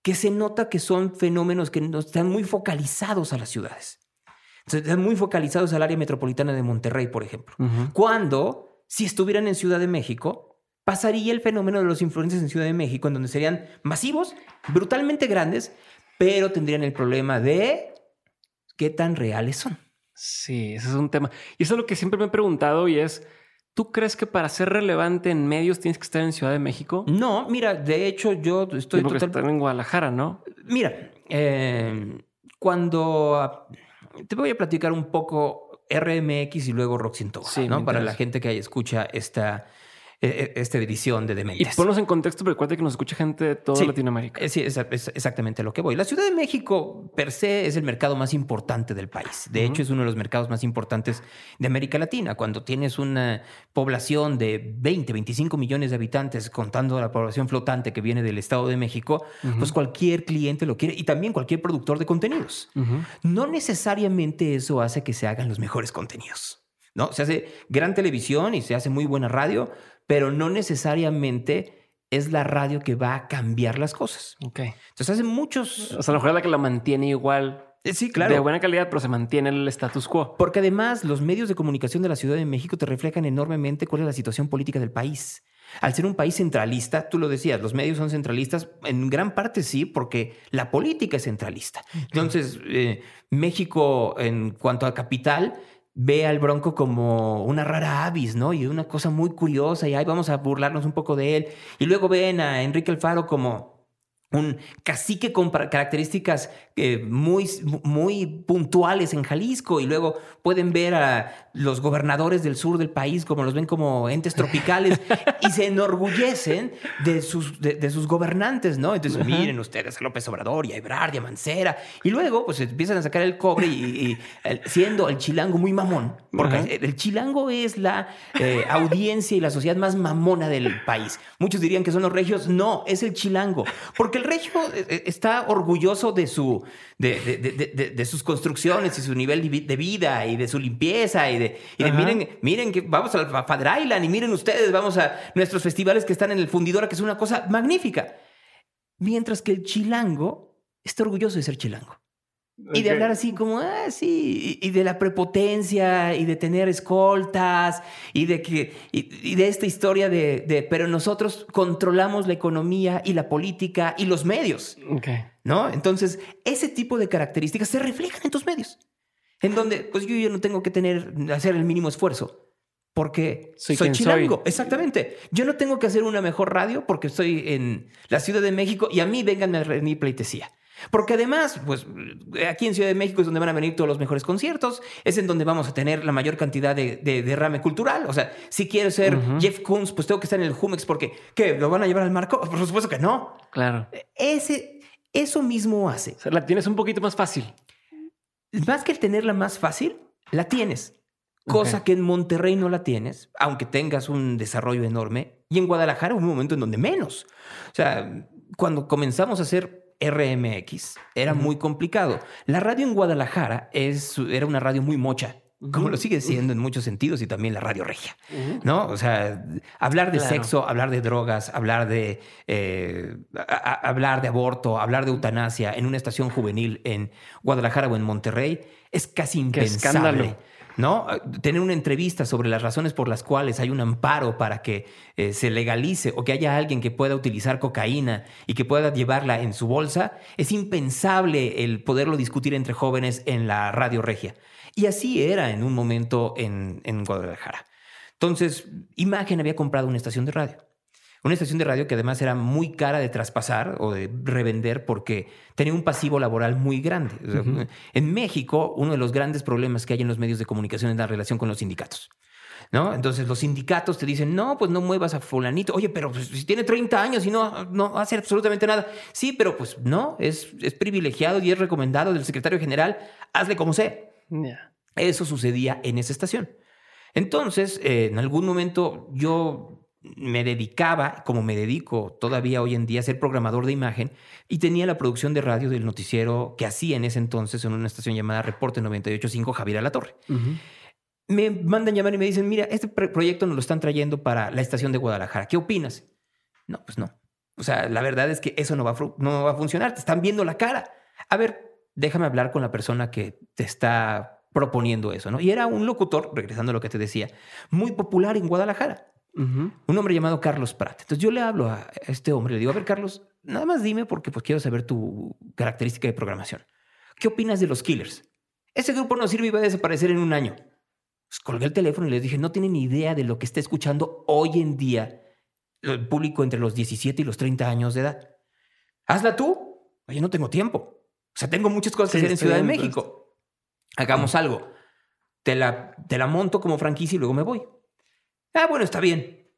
[SPEAKER 1] que se nota que son fenómenos que están muy focalizados a las ciudades están muy focalizados al área metropolitana de Monterrey, por ejemplo. Cuando, si estuvieran en Ciudad de México, pasaría el fenómeno de los influencers en Ciudad de México, en donde serían masivos, brutalmente grandes, pero tendrían el problema de qué tan reales son.
[SPEAKER 2] Sí, ese es un tema. Y eso es lo que siempre me he preguntado y es, ¿tú crees que para ser relevante en medios tienes que estar en Ciudad de México?
[SPEAKER 1] No, mira, de hecho yo estoy...
[SPEAKER 2] Porque total... en Guadalajara, ¿no?
[SPEAKER 1] Mira, eh, cuando te voy a platicar un poco RMX y luego Rock 101, ¿no? Para la gente que escucha esta, esta división de dementes.
[SPEAKER 2] Y ponnos en contexto, pero recuerda que nos escucha gente de toda Latinoamérica.
[SPEAKER 1] Sí, es, exactamente lo que voy. La Ciudad de México, per se, es el mercado más importante del país. De hecho, es uno de los mercados más importantes de América Latina. Cuando tienes una población de 20, 25 millones de habitantes, contando la población flotante que viene del Estado de México, pues cualquier cliente lo quiere y también cualquier productor de contenidos. No necesariamente eso hace que se hagan los mejores contenidos. ¿no? Se hace gran televisión y se hace muy buena radio, pero no necesariamente es la radio que va a cambiar las cosas.
[SPEAKER 2] Ok.
[SPEAKER 1] Entonces hace muchos...
[SPEAKER 2] O sea, a lo mejor es la que la mantiene igual.
[SPEAKER 1] Eh, sí, claro.
[SPEAKER 2] De buena calidad, pero se mantiene el status quo.
[SPEAKER 1] Porque además los medios de comunicación de la Ciudad de México te reflejan enormemente cuál es la situación política del país. Al ser un país centralista, tú lo decías, los medios son centralistas, en gran parte sí, porque la política es centralista. Entonces, eh, México, en cuanto a capital, ve al Bronco como una rara avis, ¿no? Y una cosa muy curiosa, y ahí vamos a burlarnos un poco de él. Y luego ven a Enrique Alfaro como un cacique con características eh, muy, muy puntuales en Jalisco y luego pueden ver a los gobernadores del sur del país como los ven como entes tropicales y se enorgullecen de sus, de, sus gobernantes, ¿no? Entonces miren ustedes a López Obrador y a Ebrard y a Mancera y luego pues empiezan a sacar el cobre y, siendo el chilango muy mamón, porque el chilango es la eh, audiencia y la sociedad más mamona del país. Muchos dirían que son los regios, no, es el chilango, porque el regio eh, eh, está orgulloso de, su, de, sus construcciones y su nivel de vida y de su limpieza y de, miren, miren que vamos al Father Island y miren ustedes, vamos a nuestros festivales que están en el Fundidora, que es una cosa magnífica. Mientras que el chilango está orgulloso de ser chilango. Y de hablar así como, ah, sí, y, de la prepotencia, y de tener escoltas, y de que, y, de esta historia de, de, pero nosotros controlamos la economía y la política y los medios. ¿No? Entonces, ese tipo de características se reflejan en tus medios. En donde, pues yo, yo no tengo que tener, hacer el mínimo esfuerzo. Porque soy, soy chilango. Exactamente. Yo no tengo que hacer una mejor radio porque estoy en la Ciudad de México y a mí vénganme a rendir pleitesía. Porque además, pues aquí en Ciudad de México es donde van a venir todos los mejores conciertos, es en donde vamos a tener la mayor cantidad de, derrame cultural. O sea, si quiero ser Jeff Koons, pues tengo que estar en el Jumex porque, ¿qué? ¿Lo van a llevar al marco? Por supuesto que no.
[SPEAKER 2] Claro.
[SPEAKER 1] Ese, eso mismo hace.
[SPEAKER 2] O sea, la tienes un poquito más fácil.
[SPEAKER 1] Más que el tenerla más fácil, la tienes. Cosa que en Monterrey no la tienes, aunque tengas un desarrollo enorme. Y en Guadalajara un momento en donde menos. O sea, cuando comenzamos a hacer RMX. Era muy complicado. La radio en Guadalajara es, era una radio muy mocha como lo sigue siendo en muchos sentidos y también la radio regia, ¿no? O sea, hablar de sexo, hablar de drogas, hablar de, eh, hablar de aborto, hablar de eutanasia en una estación juvenil en Guadalajara o en Monterrey es casi impensable. ¿no? Tener una entrevista sobre las razones por las cuales hay un amparo para que eh, se legalice o que haya alguien que pueda utilizar cocaína y que pueda llevarla en su bolsa, es impensable el poderlo discutir entre jóvenes en la radio regia. Y así era en un momento en, en Guadalajara. Entonces, Imagen había comprado una estación de radio. Una estación de radio que además era muy cara de traspasar o de revender porque tenía un pasivo laboral muy grande. En México, uno de los grandes problemas que hay en los medios de comunicación es la relación con los sindicatos. ¿No? Entonces los sindicatos te dicen, no, pues no muevas a fulanito. Oye, pero pues, si tiene 30 años y no, no hace absolutamente nada. Sí, pero pues no, es, es privilegiado y es recomendado del secretario general, hazle como sea. Eso sucedía en esa estación. Entonces, eh, en algún momento yo me dedicaba, como me dedico todavía hoy en día, a ser programador de imagen y tenía la producción de radio del noticiero que hacía en ese entonces en una estación llamada Reporte 985 Javier La Torre. Me mandan llamar y me dicen, mira, este proyecto nos lo están trayendo para la estación de Guadalajara. ¿Qué opinas? No, pues no. O sea, la verdad es que eso no va, a, no va a funcionar. Te están viendo la cara. A ver, déjame hablar con la persona que te está proponiendo eso, ¿no? Y era un locutor, regresando a lo que te decía, muy popular en Guadalajara. Un hombre llamado Carlos Prat. Entonces yo le hablo a este hombre, le digo, a ver, Carlos, nada más dime porque pues quiero saber tu característica de programación. ¿Qué opinas de los Killers? Ese grupo no sirve y va a desaparecer en un año. Pues colgué el teléfono y les dije, no tienen ni idea de lo que está escuchando hoy en día el público entre los 17 y los 30 años de edad. Hazla tú. Oye, no tengo tiempo. O sea, tengo muchas cosas que hacer en Ciudad de México. Hagamos algo. Te la, te la monto como franquicia y luego me voy. Ah, bueno, está bien.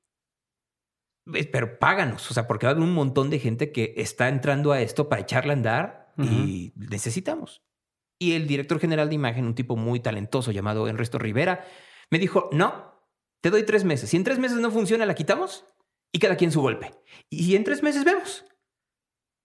[SPEAKER 1] Pero páganos, o sea, porque va a haber un montón de gente que está entrando a esto para echarle a andar y necesitamos. Y el director general de imagen, un tipo muy talentoso llamado Enresto Rivera, me dijo, no, te doy tres meses. Si en tres meses no funciona, la quitamos y cada quien su golpe. Y en tres meses vemos.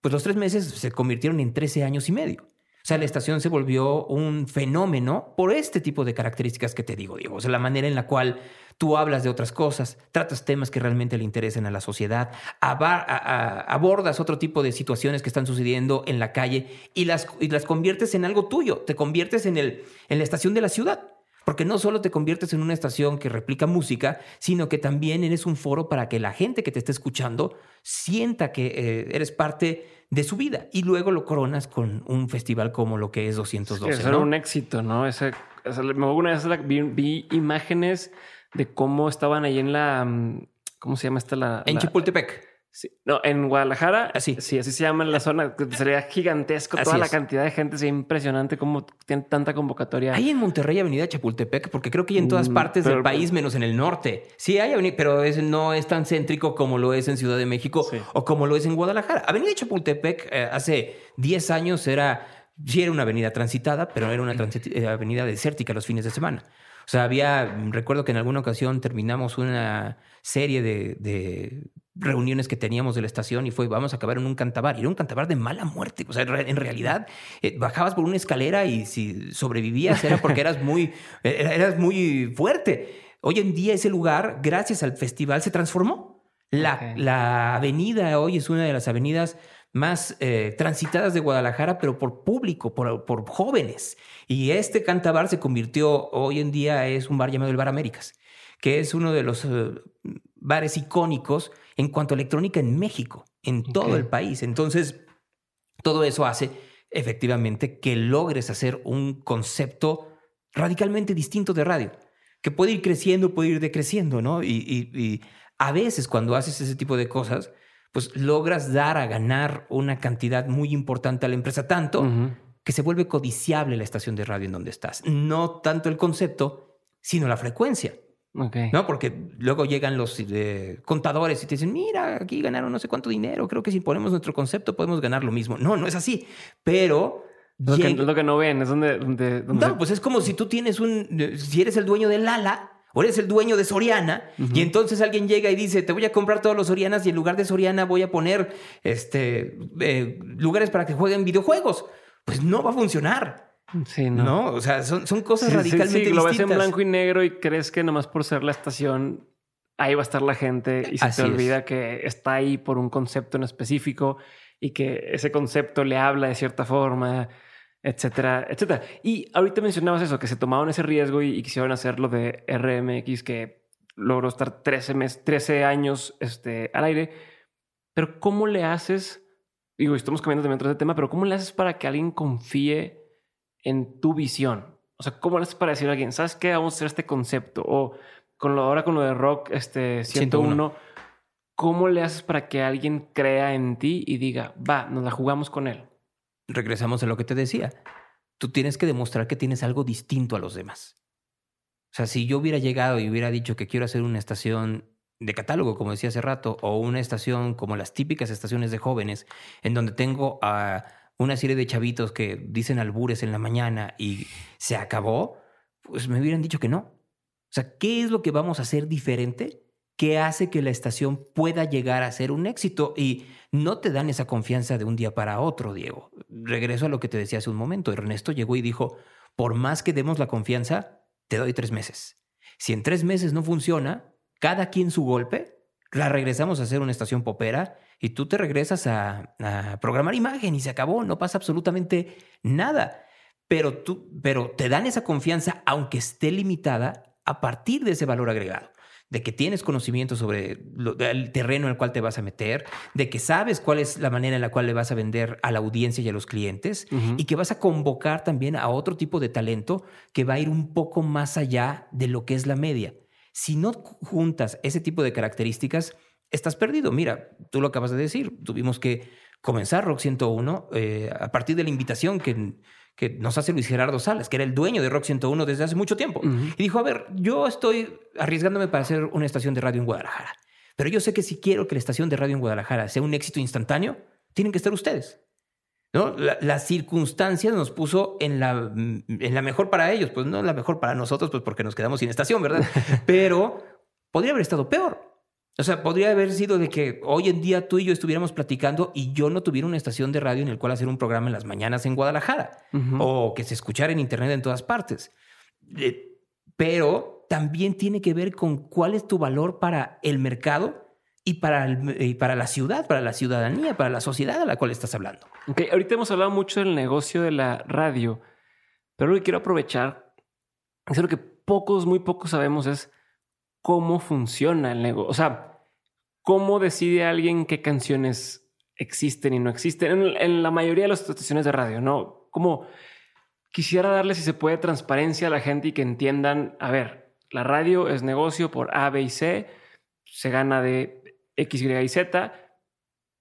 [SPEAKER 1] Pues los tres meses se convirtieron en trece años y medio. O sea, la estación se volvió un fenómeno por este tipo de características que te digo, Diego. O sea, la manera en la cual tú hablas de otras cosas, tratas temas que realmente le interesen a la sociedad, abordas otro tipo de situaciones que están sucediendo en la calle y las, las conviertes en algo tuyo, te conviertes en, el, en la estación de la ciudad. Porque no solo te conviertes en una estación que replica música, sino que también eres un foro para que la gente que te esté escuchando sienta que eh, eres parte de su vida. Y luego lo coronas con un festival como lo que es 212.
[SPEAKER 2] eso era un éxito, ¿no? Ese, una vez vi, vi, imágenes de cómo estaban ahí en la... Mm, ¿Cómo se llama esta? La,
[SPEAKER 1] en Chapultepec.
[SPEAKER 2] No, en Guadalajara,
[SPEAKER 1] así.
[SPEAKER 2] sí, así se llama en la zona. Sería gigantesco toda la cantidad de gente. Sería impresionante cómo tiene tanta convocatoria.
[SPEAKER 1] Hay en Monterrey Avenida Chapultepec, porque creo que hay en todas mm, partes del país, menos en el norte. Sí, hay avenida, pero no es tan céntrico como lo es en Ciudad de México o como lo es en Guadalajara. Avenida Chapultepec eh, hace 10 años era, sí era una avenida transitada, pero era una eh, avenida desértica los fines de semana. O sea, había, recuerdo que en alguna ocasión terminamos una serie de reuniones que teníamos de la estación y fue, vamos a acabar en un cantabar. Y era un cantabar de mala muerte. O sea, en realidad, eh, bajabas por una escalera y si sobrevivías era porque eras muy, eras muy fuerte. Hoy en día ese lugar, gracias al festival, se transformó. La, la avenida hoy es una de las avenidas más eh, transitadas de Guadalajara, pero por público, por, por jóvenes. Y este cantabar se convirtió, hoy en día es un bar llamado el Bar Américas, que es uno de los eh, bares icónicos en cuanto a electrónica en México, en todo el país. Entonces, todo eso hace efectivamente que logres hacer un concepto radicalmente distinto de radio, que puede ir creciendo, puede ir decreciendo, ¿no? Y, a veces cuando haces ese tipo de cosas, pues logras dar a ganar una cantidad muy importante a la empresa, tanto que se vuelve codiciable la estación de radio en donde estás. No tanto el concepto, sino la frecuencia. ¿No? Porque luego llegan los eh, contadores y te dicen, mira, aquí ganaron no sé cuánto dinero, creo que si ponemos nuestro concepto podemos ganar lo mismo. No, no es así. Pero...
[SPEAKER 2] Lo, que, lo que, no ven es donde...
[SPEAKER 1] no, pues es como si tú tienes un... Si eres el dueño del Lala o eres el dueño de Soriana y entonces alguien llega y dice, te voy a comprar todos los Sorianas y en lugar de Soriana voy a poner este, eh, lugares para que jueguen videojuegos. Pues no va a funcionar.
[SPEAKER 2] Sí, no.
[SPEAKER 1] no. O sea, son, son cosas radicalmente sí, sí, Lo
[SPEAKER 2] ves en blanco y negro y crees que nomás por ser la estación ahí va a estar la gente y se te olvida que está ahí por un concepto en específico y que ese concepto le habla de cierta forma, etcétera, etcétera. Y ahorita mencionabas eso, que se tomaron ese riesgo y, quisieron hacer lo de RMX, que logró estar 13, mes, 13 años este, al aire. Pero ¿cómo le haces? Digo, estamos cambiando también otro tema, pero ¿cómo le haces para que alguien confíe en tu visión? O sea, ¿cómo le haces para decir a alguien, ¿sabes qué? Vamos a hacer este concepto. O con lo ahora con lo de rock este 101, ¿cómo le haces para que alguien crea en ti y diga, va, nos la jugamos con él?
[SPEAKER 1] Regresamos a lo que te decía. Tú tienes que demostrar que tienes algo distinto a los demás. O sea, si yo hubiera llegado y hubiera dicho que quiero hacer una estación de catálogo, como decía hace rato, o una estación como las típicas estaciones de jóvenes, en donde tengo a una serie de chavitos que dicen albures en la mañana y se acabó, pues me hubieran dicho que no. O sea, ¿qué es lo que vamos a hacer diferente? ¿Qué hace que la estación pueda llegar a ser un éxito? Y no te dan esa confianza de un día para otro, Diego. Regreso a lo que te decía hace un momento. Ernesto llegó y dijo, por más que demos la confianza, te doy tres meses. Si en tres meses no funciona, cada quien su golpe, la regresamos a hacer una estación popera y tú te regresas a, programar imagen y se acabó, no pasa absolutamente nada. Pero, tú, pero te dan esa confianza, aunque esté limitada, a partir de ese valor agregado de que tienes conocimiento sobre el terreno en el cual te vas a meter, de que sabes cuál es la manera en la cual le vas a vender a la audiencia y a los clientes, y que vas a convocar también a otro tipo de talento que va a ir un poco más allá de lo que es la media. Si no juntas ese tipo de características, estás perdido. Mira, tú lo acabas de decir, tuvimos que comenzar Rock 101 eh, a partir de la invitación que, que nos hace Luis Gerardo Salas, que era el dueño de Rock 101 desde hace mucho tiempo. Y dijo, a ver, yo estoy arriesgándome para hacer una estación de radio en Guadalajara, pero yo sé que si quiero que la estación de radio en Guadalajara sea un éxito instantáneo, tienen que estar ustedes. ¿No? La, las circunstancias nos puso en la, en la mejor para ellos, pues no la mejor para nosotros, pues porque nos quedamos sin estación, ¿verdad? Pero podría haber estado peor. O sea, podría haber sido de que hoy en día tú y yo estuviéramos platicando y yo no tuviera una estación de radio en el cual hacer un programa en las mañanas en Guadalajara o que se escuchara en internet en todas partes. Eh, pero también tiene que ver con cuál es tu valor para el mercado y para, y para la ciudad, para la ciudadanía, para la sociedad a la cual estás hablando.
[SPEAKER 2] Ok, ahorita hemos hablado mucho del negocio de la radio, pero lo que quiero aprovechar es lo que pocos, muy pocos sabemos es cómo funciona el negocio. O sea, cómo decide alguien qué canciones existen y no existen en, la mayoría de las estaciones de radio, ¿no? Como quisiera darle, si se puede, transparencia a la gente y que entiendan, a ver, la radio es negocio por A, B y C, se gana de X, Y y Z,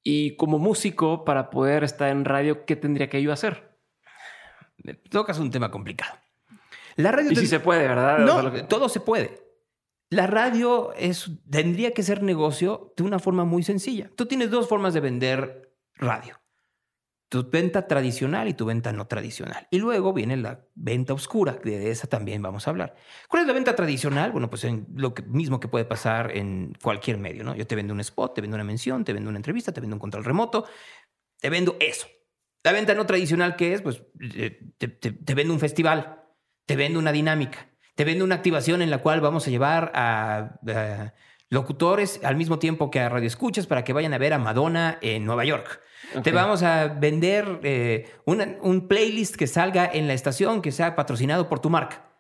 [SPEAKER 2] y como músico, para poder estar en radio, ¿qué tendría que yo hacer?
[SPEAKER 1] Tocas un tema complicado. La radio
[SPEAKER 2] y si se puede, ¿verdad?
[SPEAKER 1] No, todo se puede. La radio es, tendría que ser negocio de una forma muy sencilla. Tú tienes dos formas de vender radio. Tu venta tradicional y tu venta no tradicional. Y luego viene la venta oscura, de esa también vamos a hablar. ¿Cuál es la venta tradicional? Bueno, pues lo mismo que puede pasar en cualquier medio, ¿no? Yo te vendo un spot, te vendo una mención, te vendo una entrevista, te vendo un control remoto, te vendo eso. La venta no tradicional, ¿qué es? Pues eh, te, te vendo un festival, te vendo una dinámica, te vendo una activación en la cual vamos a llevar a, locutores al mismo tiempo que a radioescuchas para que vayan a ver a Madonna en Nueva York. Te vamos a vender eh, un playlist que salga en la estación que sea patrocinado por tu marca.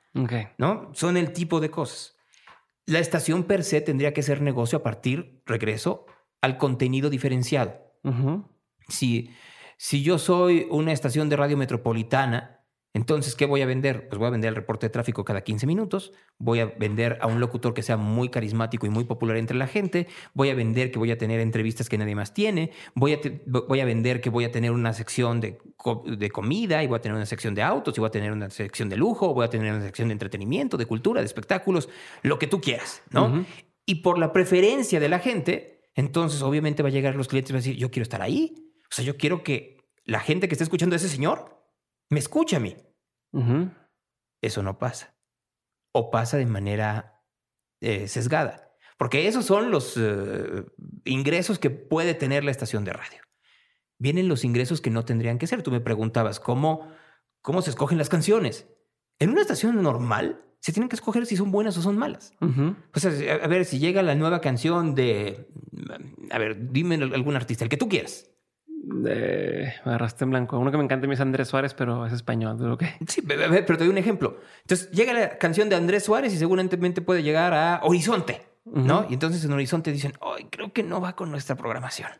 [SPEAKER 1] ¿No? Son el tipo de cosas. La estación per se tendría que ser negocio a partir, regreso, al contenido diferenciado. si, si yo soy una estación de radio metropolitana entonces, ¿qué voy a vender? Pues voy a vender el reporte de tráfico cada 15 minutos, voy a vender a un locutor que sea muy carismático y muy popular entre la gente, voy a vender que voy a tener entrevistas que nadie más tiene, voy a, voy a vender que voy a tener una sección de, de, comida y voy a tener una sección de autos y voy a tener una sección de lujo, voy a tener una sección de entretenimiento, de cultura, de espectáculos, lo que tú quieras, ¿no? Y por la preferencia de la gente, entonces obviamente va a llegar los clientes y va a decir, yo quiero estar ahí. O sea, yo quiero que la gente que esté escuchando a ese señor me escucha a mí. Eso no pasa. O pasa de manera eh, sesgada. Porque esos son los eh, ingresos que puede tener la estación de radio. Vienen los ingresos que no tendrían que ser. Tú me preguntabas, ¿cómo, cómo se escogen las canciones? En una estación normal se tienen que escoger si son buenas o son malas. O sea, a ver, si llega la nueva canción de... A ver, dime algún artista, el que tú quieras
[SPEAKER 2] me agarraste en blanco. Uno que me encanta es Andrés Suárez, pero es español. ¿Pero qué?
[SPEAKER 1] Sí, pero te doy un ejemplo. Entonces llega la canción de Andrés Suárez y seguramente puede llegar a Horizonte, ¿no? Y entonces en Horizonte dicen, ay, creo que no va con nuestra programación.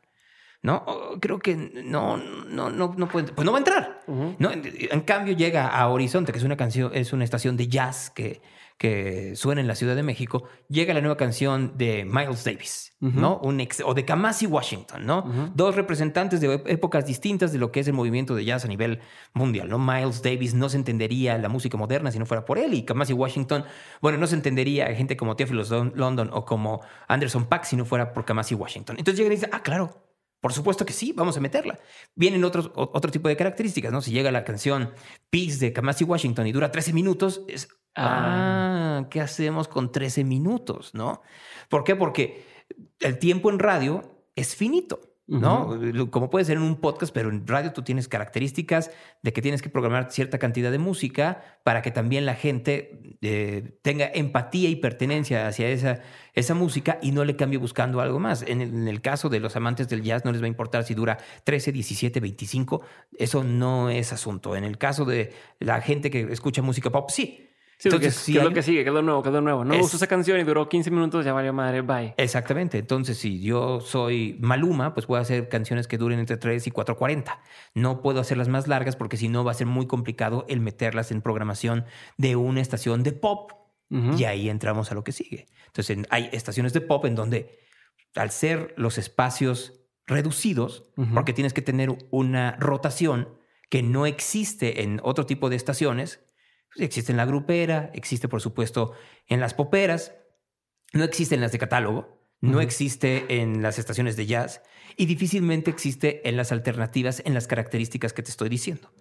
[SPEAKER 1] ¿No? creo que no, no, no, no puede, pues no va a entrar, ¿no? En, cambio llega a Horizonte, que es una canción, es una estación de jazz que, que suena en la Ciudad de México, llega la nueva canción de Miles Davis, ¿no? Un ex, o de Kamasi Washington, ¿no? Dos representantes de épocas distintas de lo que es el movimiento de jazz a nivel mundial, ¿no? Miles Davis no se entendería la música moderna si no fuera por él y Kamasi Washington, bueno, no se entendería a gente como Theophilus London o como Anderson Paak si no fuera por Kamasi Washington. Entonces llega y dice, ah, claro, por supuesto que sí, vamos a meterla. Vienen otros, otro tipo de características, ¿no? Si llega la canción Peace de Kamasi Washington y dura 13 minutos, es, ah, ah, ¿qué hacemos con 13 minutos, no? ¿Por qué? Porque el tiempo en radio es finito. ¿No? Como puede ser en un podcast, pero en radio tú tienes características de que tienes que programar cierta cantidad de música para que también la gente eh, tenga empatía y pertenencia hacia esa, esa música y no le cambie buscando algo más. En el, en el, caso de los amantes del jazz no les va a importar si dura 13, 17, 25, eso no es asunto. En el caso de la gente que escucha música pop, sí
[SPEAKER 2] entonces, ¿qué, es lo que sigue? ¿Qué es lo nuevo? ¿Qué es lo nuevo? No uso esa canción y duró 15 minutos, ya valió madre, bye.
[SPEAKER 1] Exactamente. Entonces, si yo soy Maluma, pues puedo hacer canciones que duren entre 3 y 4.40. No puedo hacerlas más largas porque si no va a ser muy complicado el meterlas en programación de una estación de pop. Y ahí entramos a lo que sigue. Entonces, hay estaciones de pop en donde, al ser los espacios reducidos, porque tienes que tener una rotación que no existe en otro tipo de estaciones, existe en la grupera, existe por supuesto en las poperas, no existe en las de catálogo, no existe en las estaciones de jazz y difícilmente existe en las alternativas en las características que te estoy diciendo.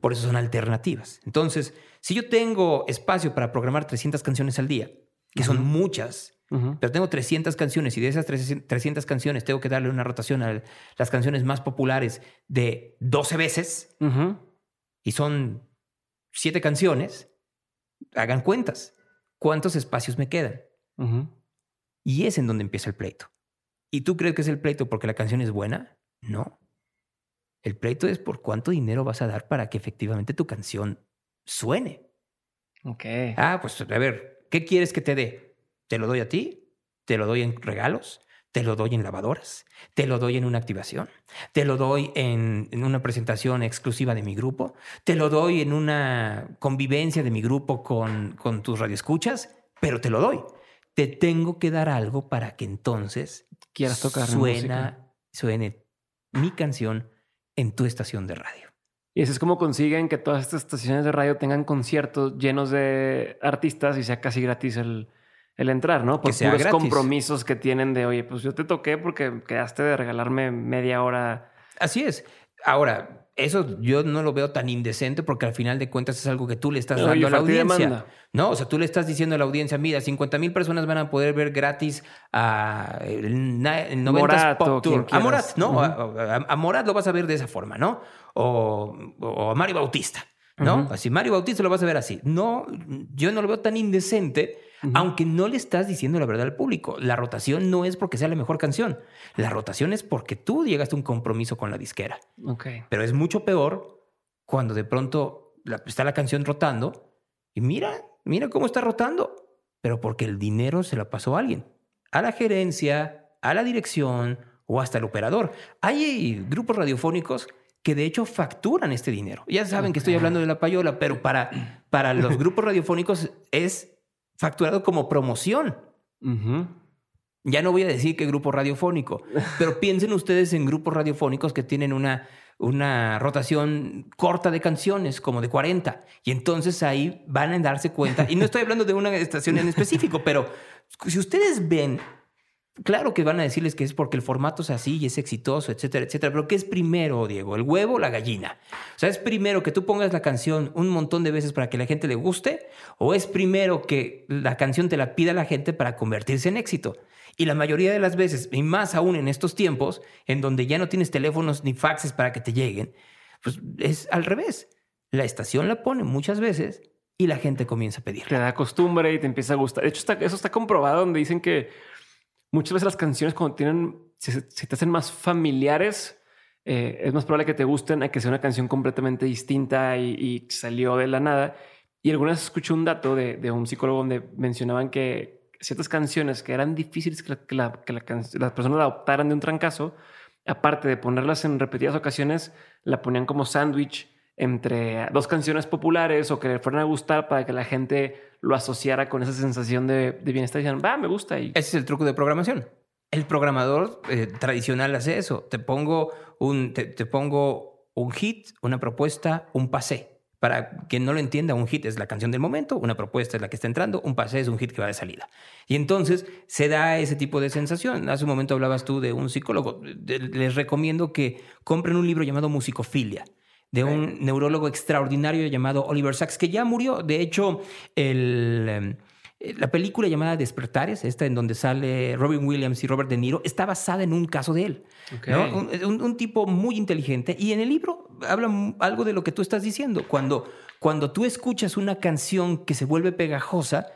[SPEAKER 1] Por eso son alternativas. Entonces, si yo tengo espacio para programar 300 canciones al día, que son muchas, pero tengo 300 canciones y de esas 300 canciones tengo que darle una rotación a las canciones más populares de 12 veces, y son siete canciones, hagan cuentas. ¿Cuántos espacios me quedan? Y es en donde empieza el pleito. ¿Y tú crees que es el pleito porque la canción es buena? No. El pleito es por cuánto dinero vas a dar para que efectivamente tu canción suene.
[SPEAKER 2] Ok.
[SPEAKER 1] Ah, pues a ver, ¿qué quieres que te dé? ¿Te lo doy a ti? ¿Te lo doy en regalos? ¿Te lo doy en lavadoras? ¿Te lo doy en una activación? ¿Te lo doy en, en una presentación exclusiva de mi grupo? ¿Te lo doy en una convivencia de mi grupo con, con tus radioescuchas? Pero te lo doy. Te tengo que dar algo para que entonces
[SPEAKER 2] Quieras tocar
[SPEAKER 1] suena, suene mi canción en tu estación de radio.
[SPEAKER 2] Y así es como consiguen que todas estas estaciones de radio tengan conciertos llenos de artistas y sea casi gratis el, el entrar, ¿no? Por puros compromisos que tienen de, oye, pues yo te toqué porque quedaste de regalarme media hora.
[SPEAKER 1] Así es. Ahora, eso yo no lo veo tan indecente porque al final de cuentas es algo que tú le estás dando a la audiencia. No, o sea, tú le estás diciendo a la audiencia, mira, 50 mil personas van a poder ver gratis a el, el 90s
[SPEAKER 2] Morat o
[SPEAKER 1] Pop Tour. A Morat. ¿no?
[SPEAKER 2] Ujú.
[SPEAKER 1] a, a- a Morat lo vas a ver de esa forma, ¿no? O, o a Mario Bautista, ¿no? Así, Mario Bautista lo vas a ver así. No, yo no lo veo tan indecente, Aunque no le estás diciendo la verdad al público. La rotación no es porque sea la mejor canción. La rotación es porque tú llegaste a un compromiso con la disquera.
[SPEAKER 2] Ok.
[SPEAKER 1] Pero es mucho peor cuando de pronto la- está la canción rotando y mira, mira cómo está rotando. Pero porque el dinero se la pasó a alguien. A la gerencia, a la dirección o hasta el operador. Hay grupos radiofónicos que de hecho facturan este dinero. Ya saben que estoy hablando de la payola, pero para, para los grupos radiofónicos es facturado como promoción. Ya no voy a decir qué grupo radiofónico, pero piensen ustedes en grupos radiofónicos que tienen una, una rotación corta de canciones, como de 40. Y entonces ahí van a darse cuenta. Y no estoy hablando de una estación en específico, pero si ustedes ven, claro que van a decirles que es porque el formato es así y es exitoso, etcétera, etcétera. Pero ¿qué es primero, Diego? ¿El huevo o la gallina? O sea, ¿es primero que tú pongas la canción un montón de veces para que la gente le guste? ¿O es primero que la canción te la pida la gente para convertirse en éxito? Y la mayoría de las veces, y más aún en estos tiempos, en donde ya no tienes teléfonos ni faxes para que te lleguen, pues es al revés. La estación la pone muchas veces y la gente comienza a
[SPEAKER 2] Te
[SPEAKER 1] pedirla.
[SPEAKER 2] da costumbre y te empieza a gustar. De hecho, eso está comprobado donde dicen que muchas veces las canciones cuando tienen, si, te hacen más familiares, eh, es más probable que te gusten a que sea una canción completamente distinta y, salió de la nada. Y alguna vez escuché un dato de, de un psicólogo donde mencionaban que ciertas canciones que eran difíciles que, la, que, la, que las personas adoptaran de un trancazo, aparte de ponerlas en repetidas ocasiones, la ponían como sándwich entre dos canciones populares o que le fueran a gustar para que la gente lo asociara con esa sensación de, bienestar y va, me gusta.
[SPEAKER 1] Ese es el truco de programación. El programador eh, tradicional hace eso. Te pongo un, te, pongo un hit, una propuesta, un pasé. Para quien no lo entienda, un hit es la canción del momento, una propuesta es la que está entrando, un pasé es un hit que va de salida. Y entonces se da ese tipo de sensación. Hace un momento hablabas tú de un psicólogo. Les recomiendo que compren un libro llamado Musicofilia de un neurólogo extraordinario llamado Oliver Sacks, que ya murió. De hecho, el, eh, la película llamada Despertares, esta en donde sale Robin Williams y Robert De Niro, está basada en un caso de él. Un, un- un tipo muy inteligente. Y en el libro habla algo de lo que tú estás diciendo. Cuando, cuando tú escuchas una canción que se vuelve pegajosa,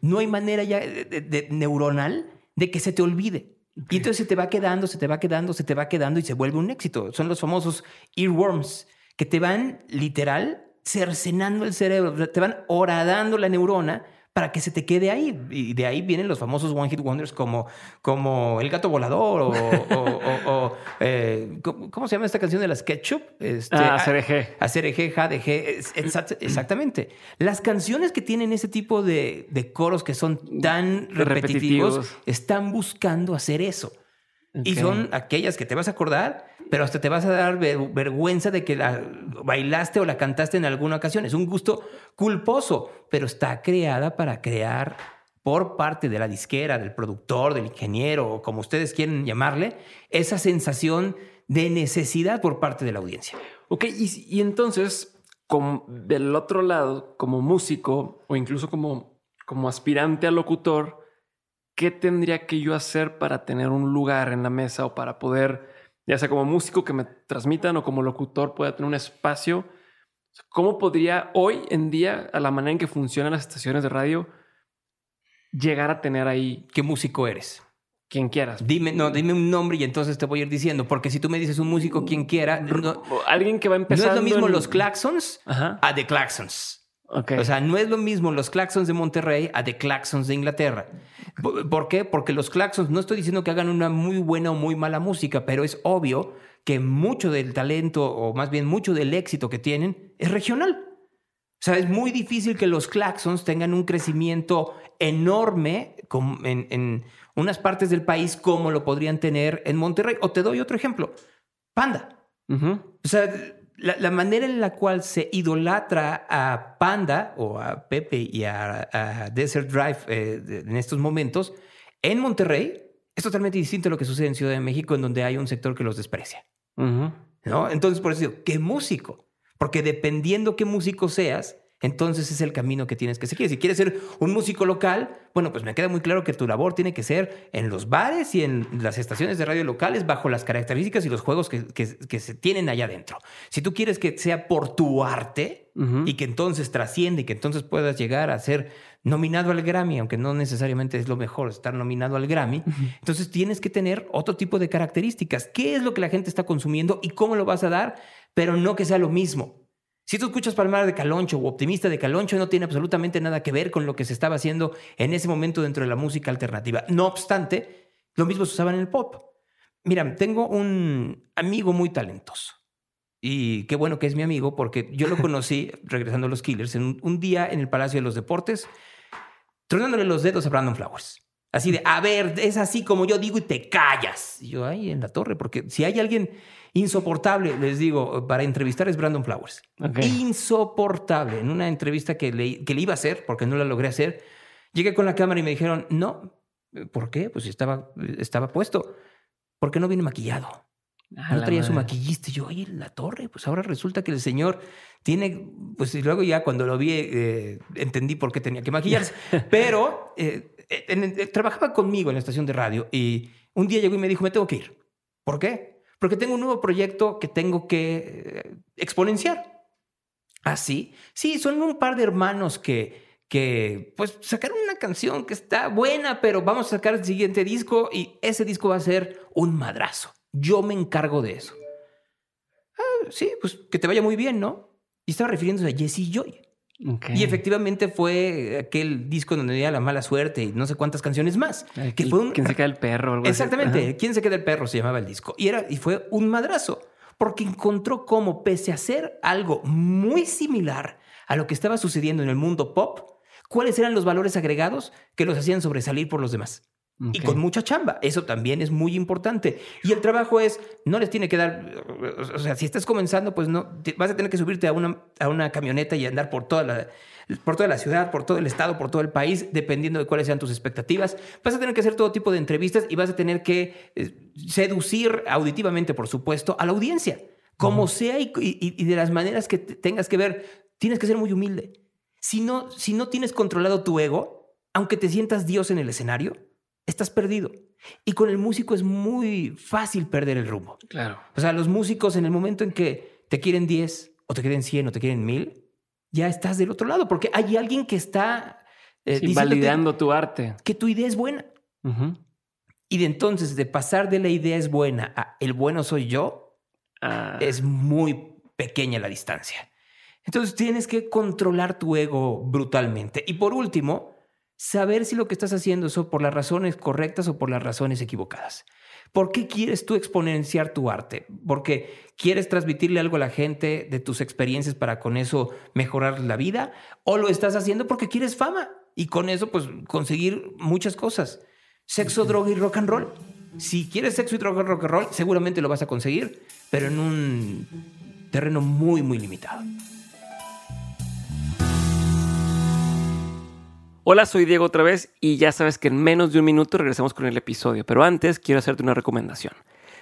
[SPEAKER 1] no hay manera ya de- de- de- neuronal de que se te olvide. Y entonces se te va quedando, se te va quedando, se te va quedando y se vuelve un éxito. Son los famosos earworms que te van literal cercenando el cerebro, te van horadando la neurona para que se te quede ahí. Y de ahí vienen los famosos One Hit Wonders como, como El Gato Volador o... o- o- o, eh, ¿cómo, se llama esta canción de las Ketchup? Este,
[SPEAKER 2] Ah,
[SPEAKER 1] ah,
[SPEAKER 2] CDG.
[SPEAKER 1] ACRG, JDG, exact- exactamente. Las canciones que tienen ese tipo de, de coros que son tan repetitivos,
[SPEAKER 2] Repetitivos.
[SPEAKER 1] están buscando hacer eso. Y son aquellas que te vas a acordar, pero hasta te vas a dar ver- vergüenza de que la bailaste o la cantaste en alguna ocasión. Es un gusto culposo, pero está creada para crear por parte de la disquera, del productor, del ingeniero, o como ustedes quieren llamarle, esa sensación de necesidad por parte de la audiencia.
[SPEAKER 2] Ok, y, y entonces, como del otro lado, como músico o incluso como, como aspirante a locutor, ¿qué tendría que yo hacer para tener un lugar en la mesa o para poder, ya sea como músico que me transmitan o como locutor pueda tener un espacio? ¿Cómo podría hoy en día, a la manera en que funcionan las estaciones de radio, llegar a tener ahí
[SPEAKER 1] ¿Qué músico eres?
[SPEAKER 2] quien quieras?
[SPEAKER 1] Dime, no, dime un nombre y entonces te voy a ir diciendo, porque si tú me dices un músico quien quiera, no, no
[SPEAKER 2] Alguien que va
[SPEAKER 1] es
[SPEAKER 2] empezando.
[SPEAKER 1] lo mismo
[SPEAKER 2] en-
[SPEAKER 1] los Claxons
[SPEAKER 2] Ajá.
[SPEAKER 1] a The Claxons. O sea, no es lo mismo los claxons de Monterrey a The Claxons de Inglaterra. ¿Por qué? Porque los claxons, no estoy diciendo que hagan una muy buena o muy mala música, pero es obvio que mucho del talento, o más bien mucho del éxito que tienen, es regional. O sea, es muy difícil que los claxons tengan un crecimiento enorme en, unas partes del país como lo podrían tener en Monterrey. O te doy otro ejemplo, Panda. O sea, la, manera en la cual se idolatra a Panda o a Pepe y a, Desert Drive eh, en estos momentos, en Monterrey es totalmente distinto a lo que sucede en Ciudad de México, en donde hay un sector que los desprecia. ¿no? Entonces, por eso digo, ¿qué músico? Porque dependiendo qué músico seas, entonces es el camino que tienes que seguir. Si quieres ser un músico local, bueno, pues me queda muy claro que tu labor tiene que ser en los bares y en las estaciones de radio locales bajo las características y los juegos que, se tienen allá adentro. Si tú quieres que sea por tu arte y que entonces trasciende y que entonces puedas llegar a ser nominado al Grammy, aunque no necesariamente es lo mejor estar nominado al Grammy, entonces tienes que tener otro tipo de características. ¿Qué es lo que la gente está consumiendo y cómo lo vas a dar? Pero no que sea lo mismo. Si tú escuchas Palmar de Caloncho o Optimista de Caloncho, no tiene absolutamente nada que ver con lo que se estaba haciendo en ese momento dentro de la música alternativa. No obstante, lo mismo se usaba en el pop. Mira, tengo un amigo muy talentoso. Y qué bueno que es mi amigo, porque yo lo conocí, regresando a los Killers, en un, día en el Palacio de los Deportes, tronándole los dedos a Brandon Flowers. Así de, a ver, es así como yo digo y te callas. Y yo, ahí en la torre, porque si hay alguien Insoportable, les digo, para entrevistar es Brandon Flowers. Insoportable. En una entrevista que le, que le iba a hacer, porque no la logré hacer, llegué con la cámara y me dijeron, no, ¿por qué? Pues estaba, estaba puesto. ¿Por qué no viene maquillado? no traía su maquillista. Y yo, oye, la torre, pues ahora resulta que el señor tiene, pues y luego ya cuando lo vi eh, entendí por qué tenía que maquillarse. Pero eh, trabajaba conmigo en la estación de radio y un día llegó y me dijo, me tengo que ir. ¿Por qué? porque tengo un nuevo proyecto que tengo que eh, exponenciar. Así, ¿Ah, sí, son un par de hermanos que, que pues sacaron una canción que está buena, pero vamos a sacar el siguiente disco y ese disco va a ser un madrazo. Yo me encargo de eso. Ah, sí, pues que te vaya muy bien, ¿no? Y estaba refiriéndose a Jesse Joy. Y efectivamente fue aquel disco donde tenía la mala suerte y no sé cuántas canciones más.
[SPEAKER 2] que fue ¿Quién se queda el perro?
[SPEAKER 1] Exactamente. ¿Quién se queda el perro? Se llamaba el disco. Y, era, y fue un madrazo. Porque encontró cómo, pese a ser algo muy similar a lo que estaba sucediendo en el mundo pop, cuáles eran los valores agregados que los hacían sobresalir por los demás. Y con mucha chamba. Eso también es muy importante. Y el trabajo es, no les tiene que dar, o sea, si estás comenzando, pues no, vas a tener que subirte a una, a una camioneta y andar por toda, la, por toda la ciudad, por todo el estado, por todo el país, dependiendo de cuáles sean tus expectativas. Vas a tener que hacer todo tipo de entrevistas y vas a tener que eh, seducir auditivamente, por supuesto, a la audiencia. Como sea y, y, de las maneras que tengas que ver, tienes que ser muy humilde. Si no, si no tienes controlado tu ego, aunque te sientas Dios en el escenario, estás perdido. Y con el músico es muy fácil perder el rumbo.
[SPEAKER 2] Claro.
[SPEAKER 1] O sea, los músicos en el momento en que te quieren 10 o te quieren 100 o te quieren 1000, ya estás del otro lado, porque hay alguien que está
[SPEAKER 2] eh, validando tu arte.
[SPEAKER 1] Que tu idea es buena. Y de entonces, de pasar de la idea es buena a el bueno soy yo, ah. es muy pequeña la distancia. Entonces tienes que controlar tu ego brutalmente. Y por último, saber si lo que estás haciendo es por las razones correctas o por las razones equivocadas. ¿Por qué quieres tú exponenciar tu arte? ¿Porque quieres transmitirle algo a la gente de tus experiencias para con eso mejorar la vida? ¿O lo estás haciendo porque quieres fama y con eso pues conseguir muchas cosas? Sexo, droga y rock and roll. Si quieres sexo y droga y rock and roll, seguramente lo vas a conseguir, pero en un terreno muy, muy limitado.
[SPEAKER 2] Hola, soy Diego otra vez y ya sabes que en menos de un minuto regresamos con el episodio, pero antes quiero hacerte una recomendación.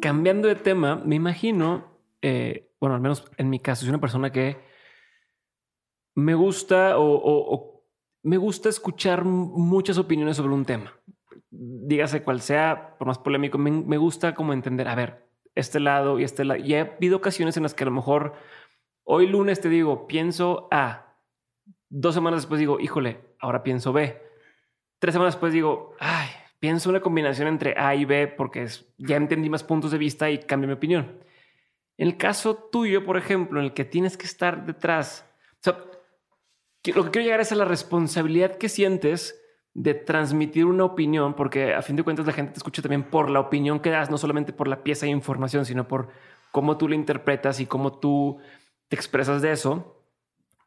[SPEAKER 2] Cambiando de tema, me imagino, eh, bueno, al menos en mi caso, soy una persona que me gusta o, me gusta escuchar muchas opiniones sobre un tema. Dígase cual sea, por más polémico, me, gusta como entender, a ver, este lado y este lado. Y he habido ocasiones en las que a lo mejor hoy lunes te digo, pienso A. Dos semanas después digo, híjole, ahora pienso B. Tres semanas después digo, ay, pienso una combinación entre A y B porque ya entendí más puntos de vista y cambio mi opinión. En el caso tuyo, por ejemplo, en el que tienes que estar detrás, o lo que quiero llegar es a la responsabilidad que sientes de transmitir una opinión, porque a fin de cuentas la gente te escucha también por la opinión que das, no solamente por la pieza de información, sino por cómo tú la interpretas y cómo tú te expresas de eso.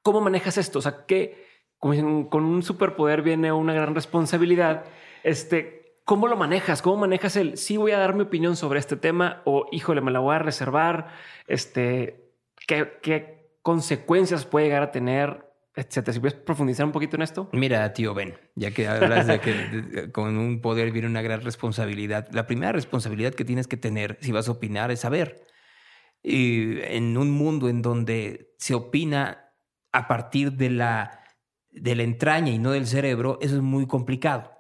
[SPEAKER 2] ¿Cómo manejas esto? O sea, que con un superpoder viene una gran responsabilidad. Este, ¿cómo lo manejas? ¿Cómo manejas el sí voy a dar mi opinión sobre este tema o híjole, me la voy a reservar? Este, ¿qué, qué consecuencias puede llegar a tener? etcétera. Si puedes profundizar un poquito en esto.
[SPEAKER 1] Mira, tío Ben, ya que hablas de que con un poder viene una gran responsabilidad. La primera responsabilidad que tienes que tener si vas a opinar es saber. Y en un mundo en donde se opina a partir de la, de la entraña y no del cerebro, eso es muy complicado.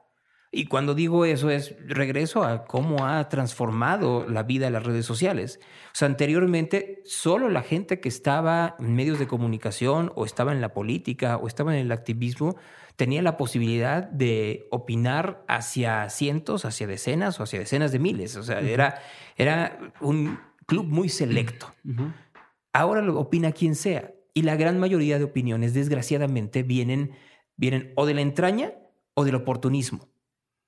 [SPEAKER 1] Y cuando digo eso es regreso a cómo ha transformado la vida de las redes sociales. O sea, anteriormente solo la gente que estaba en medios de comunicación o estaba en la política o estaba en el activismo tenía la posibilidad de opinar hacia cientos, hacia decenas o hacia decenas de miles. O sea, era, era un club muy selecto. Ahora lo opina quien sea. Y la gran mayoría de opiniones, desgraciadamente, vienen, vienen o de la entraña o del oportunismo.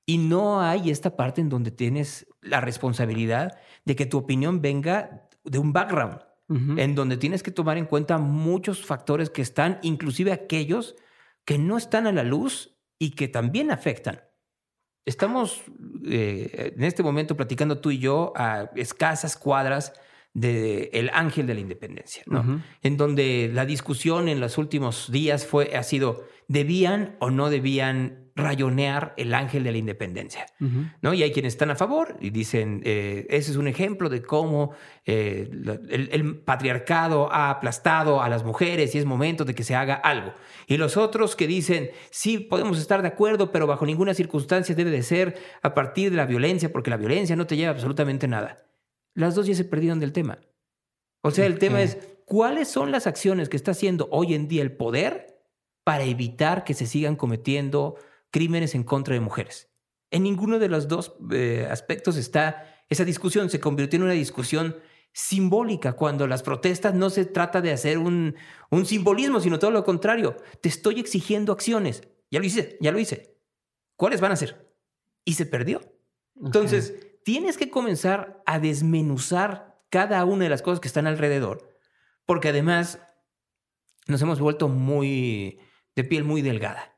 [SPEAKER 1] Y no hay esta parte en donde tienes la responsabilidad de que tu opinión venga de un background, en donde tienes que tomar en cuenta muchos factores que están, inclusive aquellos que no están a la luz y que también afectan. Estamos eh, en este momento platicando tú y yo a escasas cuadras del el ángel de la independencia, ¿no? En donde la discusión en los últimos días fue, ha sido, ¿debían o no debían rayonear el ángel de la independencia. ¿no? Y hay quienes están a favor y dicen, eh, ese es un ejemplo de cómo eh, el, patriarcado ha aplastado a las mujeres y es momento de que se haga algo. Y los otros que dicen, sí, podemos estar de acuerdo, pero bajo ninguna circunstancia debe de ser a partir de la violencia, porque la violencia no te lleva absolutamente nada. Las dos ya se perdieron del tema. O sea, el tema es, ¿cuáles son las acciones que está haciendo hoy en día el poder para evitar que se sigan cometiendo crímenes en contra de mujeres. En ninguno de los dos eh, aspectos está esa discusión. Se convirtió en una discusión simbólica cuando las protestas no se trata de hacer un, un simbolismo, sino todo lo contrario. Te estoy exigiendo acciones. Ya lo hice, ya lo hice. ¿Cuáles van a ser? Y se perdió. Entonces, tienes que comenzar a desmenuzar cada una de las cosas que están alrededor, porque además nos hemos vuelto muy de piel muy delgada.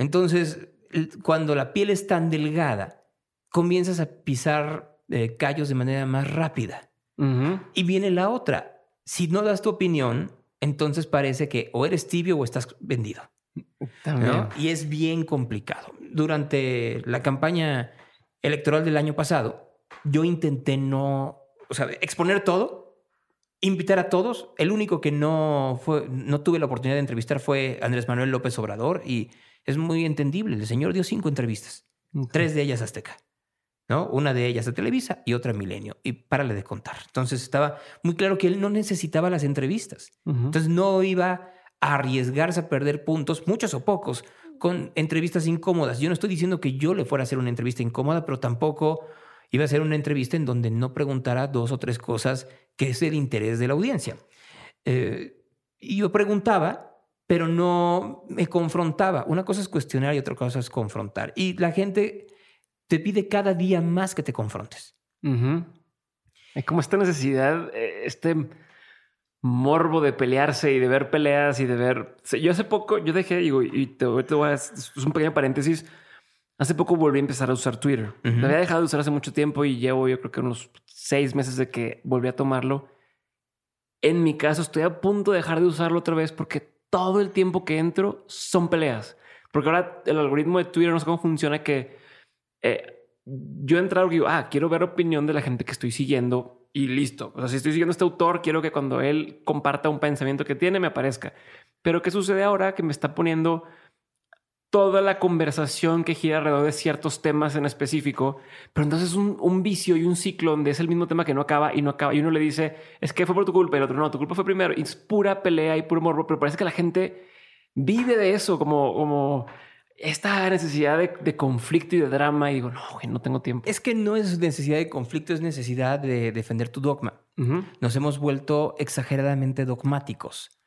[SPEAKER 1] Entonces, cuando la piel es tan delgada, comienzas a pisar eh, callos de manera más rápida. Y viene la otra. Si no das tu opinión, entonces parece que o eres tibio o estás vendido. Y es bien complicado. Durante la campaña electoral del año pasado, yo intenté no, o sea, exponer todo, invitar a todos. El único que no fue, no tuve la oportunidad de entrevistar fue Andrés Manuel López Obrador y es muy entendible. El señor dio cinco entrevistas, tres de ellas Azteca, ¿no? Una de ellas a Televisa y otra a Milenio. Y párale de contar. Entonces estaba muy claro que él no necesitaba las entrevistas. Entonces no iba a arriesgarse a perder puntos, muchos o pocos, con entrevistas incómodas. Yo no estoy diciendo que yo le fuera a hacer una entrevista incómoda, pero tampoco iba a hacer una entrevista en donde no preguntara dos o tres cosas que es el interés de la audiencia. Eh, y yo preguntaba pero no me confrontaba. Una cosa es cuestionar y otra cosa es confrontar. Y la gente te pide cada día más que te confrontes.
[SPEAKER 2] Hay como esta necesidad, eh, este morbo de pelearse y de ver peleas y de ver. Yo hace poco, yo dejé, digo, y te, voy a. Es un pequeño paréntesis. Hace poco volví a empezar a usar Twitter. Lo había dejado de usar hace mucho tiempo y llevo, yo creo que unos seis meses de que volví a tomarlo. En mi caso, estoy a punto de dejar de usarlo otra vez porque todo el tiempo que entro son peleas. Porque ahora el algoritmo de Twitter no sé cómo funciona que eh, yo he entrado y digo, ah, quiero ver opinión de la gente que estoy siguiendo y listo. O sea, si estoy siguiendo a este autor, quiero que cuando él comparta un pensamiento que tiene me aparezca. Pero ¿qué sucede ahora? Que me está poniendo toda la conversación que gira alrededor de ciertos temas en específico, pero entonces un, un vicio y un ciclo donde es el mismo tema que no acaba y no acaba y uno le dice, es que fue por tu culpa y el otro no, tu culpa fue primero y es pura pelea y puro morbo, pero parece que la gente vive de eso como, como esta necesidad de, conflicto y de drama y digo, no, no tengo tiempo.
[SPEAKER 1] Es que no es necesidad de conflicto, es necesidad de defender tu dogma. Nos hemos vuelto exageradamente dogmáticos.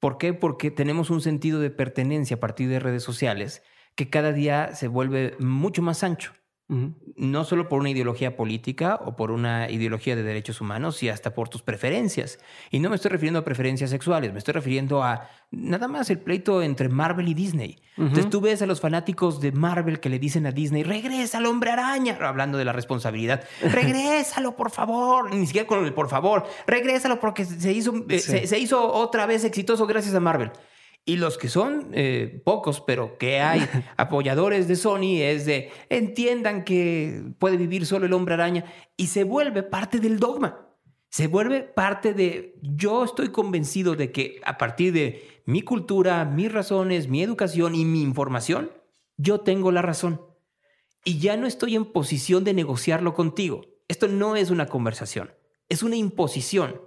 [SPEAKER 1] ¿Por qué? Porque tenemos un sentido de pertenencia a partir de redes sociales que cada día se vuelve mucho más ancho. No solo por una ideología política o por una ideología de derechos humanos, y hasta por tus preferencias. Y no me estoy refiriendo a preferencias sexuales, me estoy refiriendo a nada más el pleito entre Marvel y Disney. Entonces tú ves a los fanáticos de Marvel que le dicen a Disney, regresa al hombre araña, hablando de la responsabilidad, regrésalo por favor, ni siquiera con el por favor, regrésalo porque se hizo, eh, se hizo otra vez exitoso gracias a Marvel. Y los que son eh, pocos, pero que hay apoyadores de Sony, es de entiendan que puede vivir solo el hombre araña y se vuelve parte del dogma. Se vuelve parte de yo estoy convencido de que a partir de mi cultura, mis razones, mi educación y mi información, yo tengo la razón. Y ya no estoy en posición de negociarlo contigo. Esto no es una conversación, es una imposición.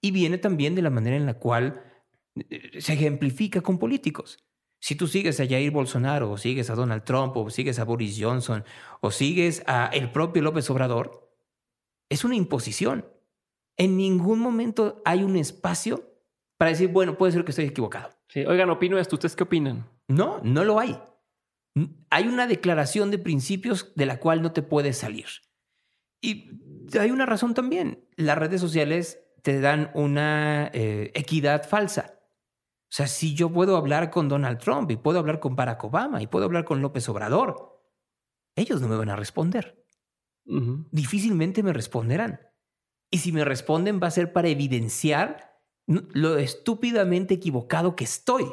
[SPEAKER 1] Y viene también de la manera en la cual se ejemplifica con políticos. Si tú sigues a Jair Bolsonaro, o sigues a Donald Trump, o sigues a Boris Johnson, o sigues a el propio López Obrador, es una imposición. En ningún momento hay un espacio para decir, bueno, puede ser que estoy equivocado.
[SPEAKER 2] Sí, oigan, opino esto, ¿ustedes qué opinan?
[SPEAKER 1] No, no lo hay. Hay una declaración de principios de la cual no te puedes salir. Y hay una razón también. Las redes sociales te dan una eh, equidad falsa. O sea, si yo puedo hablar con Donald Trump y puedo hablar con Barack Obama y puedo hablar con López Obrador, ellos no me van a responder. Difícilmente me responderán. Y si me responden va a ser para evidenciar lo estúpidamente equivocado que estoy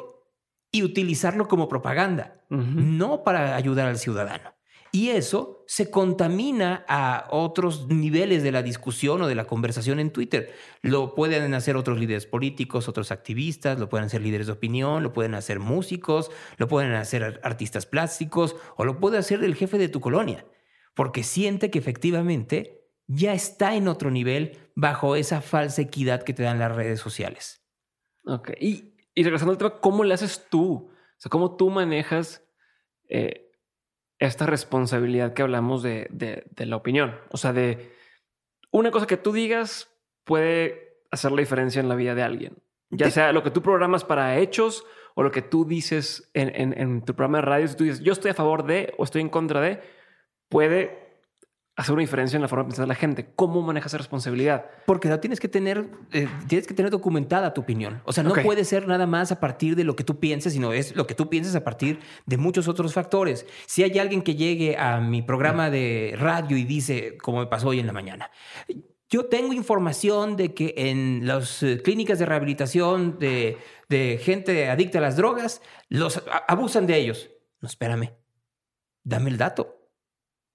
[SPEAKER 1] y utilizarlo como propaganda, no para ayudar al ciudadano. Y eso se contamina a otros niveles de la discusión o de la conversación en Twitter. Lo pueden hacer otros líderes políticos, otros activistas, lo pueden hacer líderes de opinión, lo pueden hacer músicos, lo pueden hacer artistas plásticos o lo puede hacer el jefe de tu colonia, porque siente que efectivamente ya está en otro nivel bajo esa falsa equidad que te dan las redes sociales.
[SPEAKER 2] Ok. Y, regresando al tema, ¿cómo le haces tú? O sea, ¿cómo tú manejas... Eh, esta responsabilidad que hablamos de, de, la opinión. O sea, de una cosa que tú digas puede hacer la diferencia en la vida de alguien. Ya sea lo que tú programas para hechos o lo que tú dices en, en, tu programa de radio. Si tú dices, yo estoy a favor de o estoy en contra de, puede hacer una diferencia en la forma de pensar de la gente. ¿Cómo manejas esa responsabilidad?
[SPEAKER 1] Porque la tienes que tener, eh, tienes que tener documentada tu opinión. O sea, no puede ser nada más a partir de lo que tú pienses, sino es lo que tú pienses a partir de muchos otros factores. Si hay alguien que llegue a mi programa de radio y dice, como me pasó hoy en la mañana, yo tengo información de que en las eh, clínicas de rehabilitación de, de gente adicta a las drogas, los abusan de ellos. No, espérame. Dame el dato.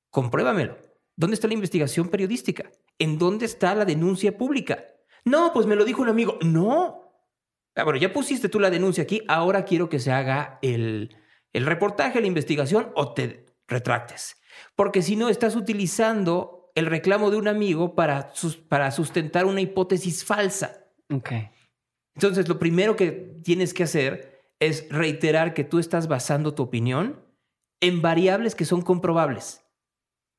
[SPEAKER 1] Compruébamelo. ¿Dónde está la investigación periodística? ¿En dónde está la denuncia pública? No, pues me lo dijo un amigo. No. Ah, bueno, ya pusiste tú la denuncia aquí, ahora quiero que se haga el, el reportaje, la investigación o te retractes. Porque si no, estás utilizando el reclamo de un amigo para, para sustentar una hipótesis falsa.
[SPEAKER 2] Ok.
[SPEAKER 1] Entonces, lo primero que tienes que hacer es reiterar que tú estás basando tu opinión en variables que son comprobables.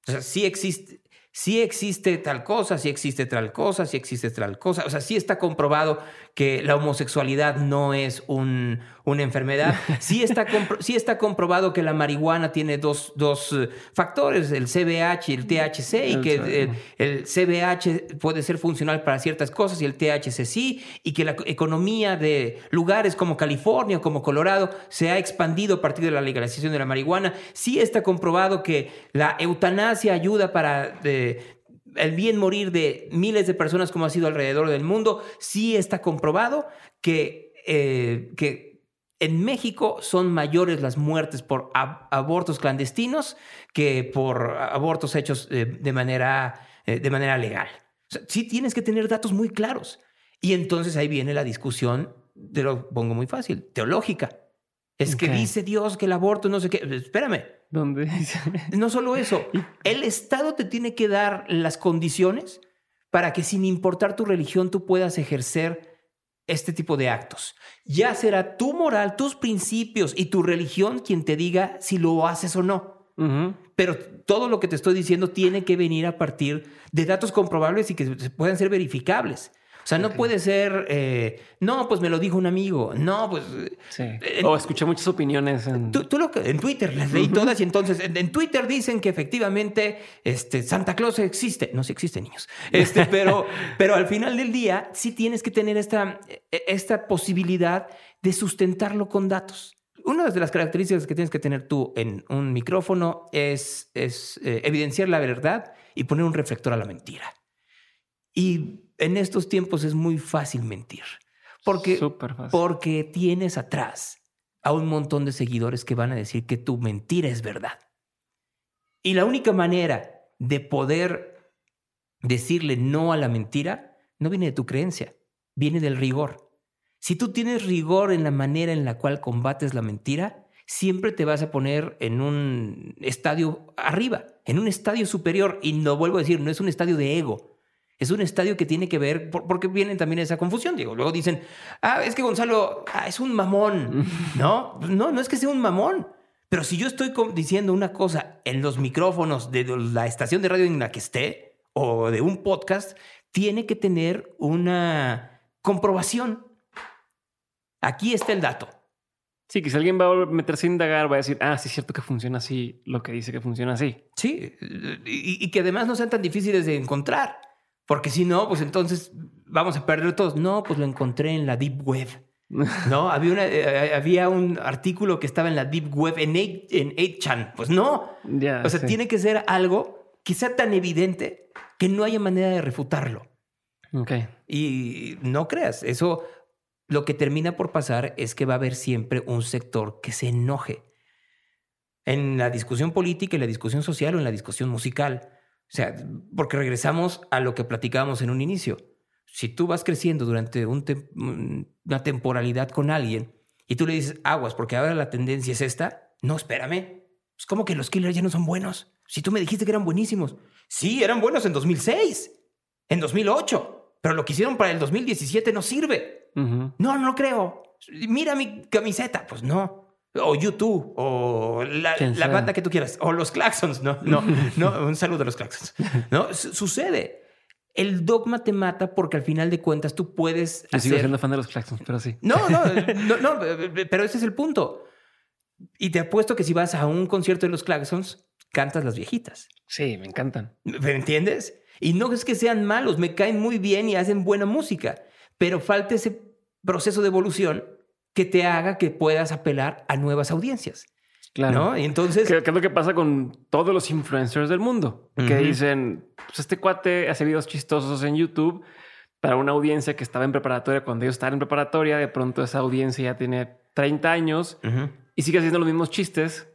[SPEAKER 1] O sea, sí existe, sí existe tal cosa, sí existe tal cosa, sí existe tal cosa. O sea, sí está comprobado que la homosexualidad no es un, una enfermedad. Sí está, sí está comprobado que la marihuana tiene dos, dos eh, factores, el CBH y el THC, y que el, el, CBH puede ser funcional para ciertas cosas y el THC sí, y que la economía de lugares como California, como Colorado, se ha expandido a partir de la legalización de la marihuana. Sí está comprobado que la eutanasia ayuda para... Eh, el bien morir de miles de personas como ha sido alrededor del mundo, sí está comprobado que, eh, que en México son mayores las muertes por abortos clandestinos que por abortos hechos de, manera, eh, de manera legal. sí tienes que tener datos muy claros. Y entonces ahí viene la discusión, te lo pongo muy fácil, teológica. Es que dice Dios que el aborto no sé qué. Espérame.
[SPEAKER 2] ¿Dónde
[SPEAKER 1] No solo eso. El Estado te tiene que dar las condiciones para que sin importar tu religión tú puedas ejercer este tipo de actos. Ya será tu moral, tus principios y tu religión quien te diga si lo haces o no. Pero todo lo que te estoy diciendo tiene que venir a partir de datos comprobables y que puedan ser verificables. O sea, no puede ser, eh, no, pues me lo dijo un amigo, no, pues...
[SPEAKER 2] Sí. o escuché muchas opiniones
[SPEAKER 1] en... Tú, lo que, en Twitter las leí todas y entonces en, Twitter dicen que efectivamente este, Santa Claus existe. No, sí existe, niños. Este, pero, pero al final del día sí tienes que tener esta, e, esta posibilidad de sustentarlo con datos. Una de las características que tienes que tener tú en un micrófono es, es eh, evidenciar la verdad y poner un reflector a la mentira. Y en estos tiempos es muy fácil mentir. Porque, porque tienes atrás a un montón de seguidores que van a decir que tu mentira es verdad. Y la única manera de poder decirle no a la mentira no viene de tu creencia, viene del rigor. Si tú tienes rigor en la manera en la cual combates la mentira, siempre te vas a poner en un estadio arriba, en un estadio superior. Y no vuelvo a decir, no es un estadio de ego, es un estadio que tiene que ver, porque vienen también esa confusión, digo. Luego dicen, ah, es que Gonzalo ah, es un mamón. No, no, no es que sea un mamón. Pero si yo estoy diciendo una cosa en los micrófonos de la estación de radio en la que esté o de un podcast, tiene que tener una comprobación. Aquí está el dato.
[SPEAKER 2] Sí, que si alguien va a meterse a indagar, va a decir, ah, sí es cierto que funciona así, lo que dice que funciona así.
[SPEAKER 1] Sí, y que además no sean tan difíciles de encontrar. Porque si no, pues entonces vamos a perder todos. No, pues lo encontré en la Deep Web. No, había, una, eh, había un artículo que estaba en la Deep Web en 8chan. Pues no. o sea, tiene que ser algo que sea tan evidente que no haya manera de refutarlo.
[SPEAKER 2] Ok.
[SPEAKER 1] Y no creas, eso lo que termina por pasar es que va a haber siempre un sector que se enoje. En la discusión política, en la discusión social o en la discusión musical. O sea, porque regresamos a lo que platicábamos en un inicio. Si tú vas creciendo durante una temporalidad con alguien y tú le dices aguas porque ahora la tendencia es esta, no, espérame. Es como que los killers ya no son buenos. Si tú me dijiste que eran buenísimos. Sí, eran buenos en 2006, en 2008, pero lo que hicieron para el 2017 no sirve. No, no creo. Mira mi camiseta. Pues no o YouTube, o la, banda que tú quieras, o los Claxons, no, no, no, un saludo a los Claxons. No, sucede. El dogma te mata porque al final de cuentas tú puedes.
[SPEAKER 2] Yo sigo siendo fan de los Claxons, pero sí.
[SPEAKER 1] No, no, no, no, pero ese es el punto. Y te apuesto que si vas a un concierto de los Claxons, cantas las viejitas.
[SPEAKER 2] Sí, me encantan.
[SPEAKER 1] ¿Me entiendes? Y no es que sean malos, me caen muy bien y hacen buena música, pero falta ese proceso de evolución que te haga que puedas apelar a nuevas audiencias. Claro. ¿no? Y entonces.
[SPEAKER 2] ¿Qué, es lo que pasa con todos los influencers del mundo? Que dicen: Pues este cuate hace videos chistosos en YouTube para una audiencia que estaba en preparatoria. Cuando ellos estaban en preparatoria, de pronto esa audiencia ya tiene 30 años y sigue haciendo los mismos chistes.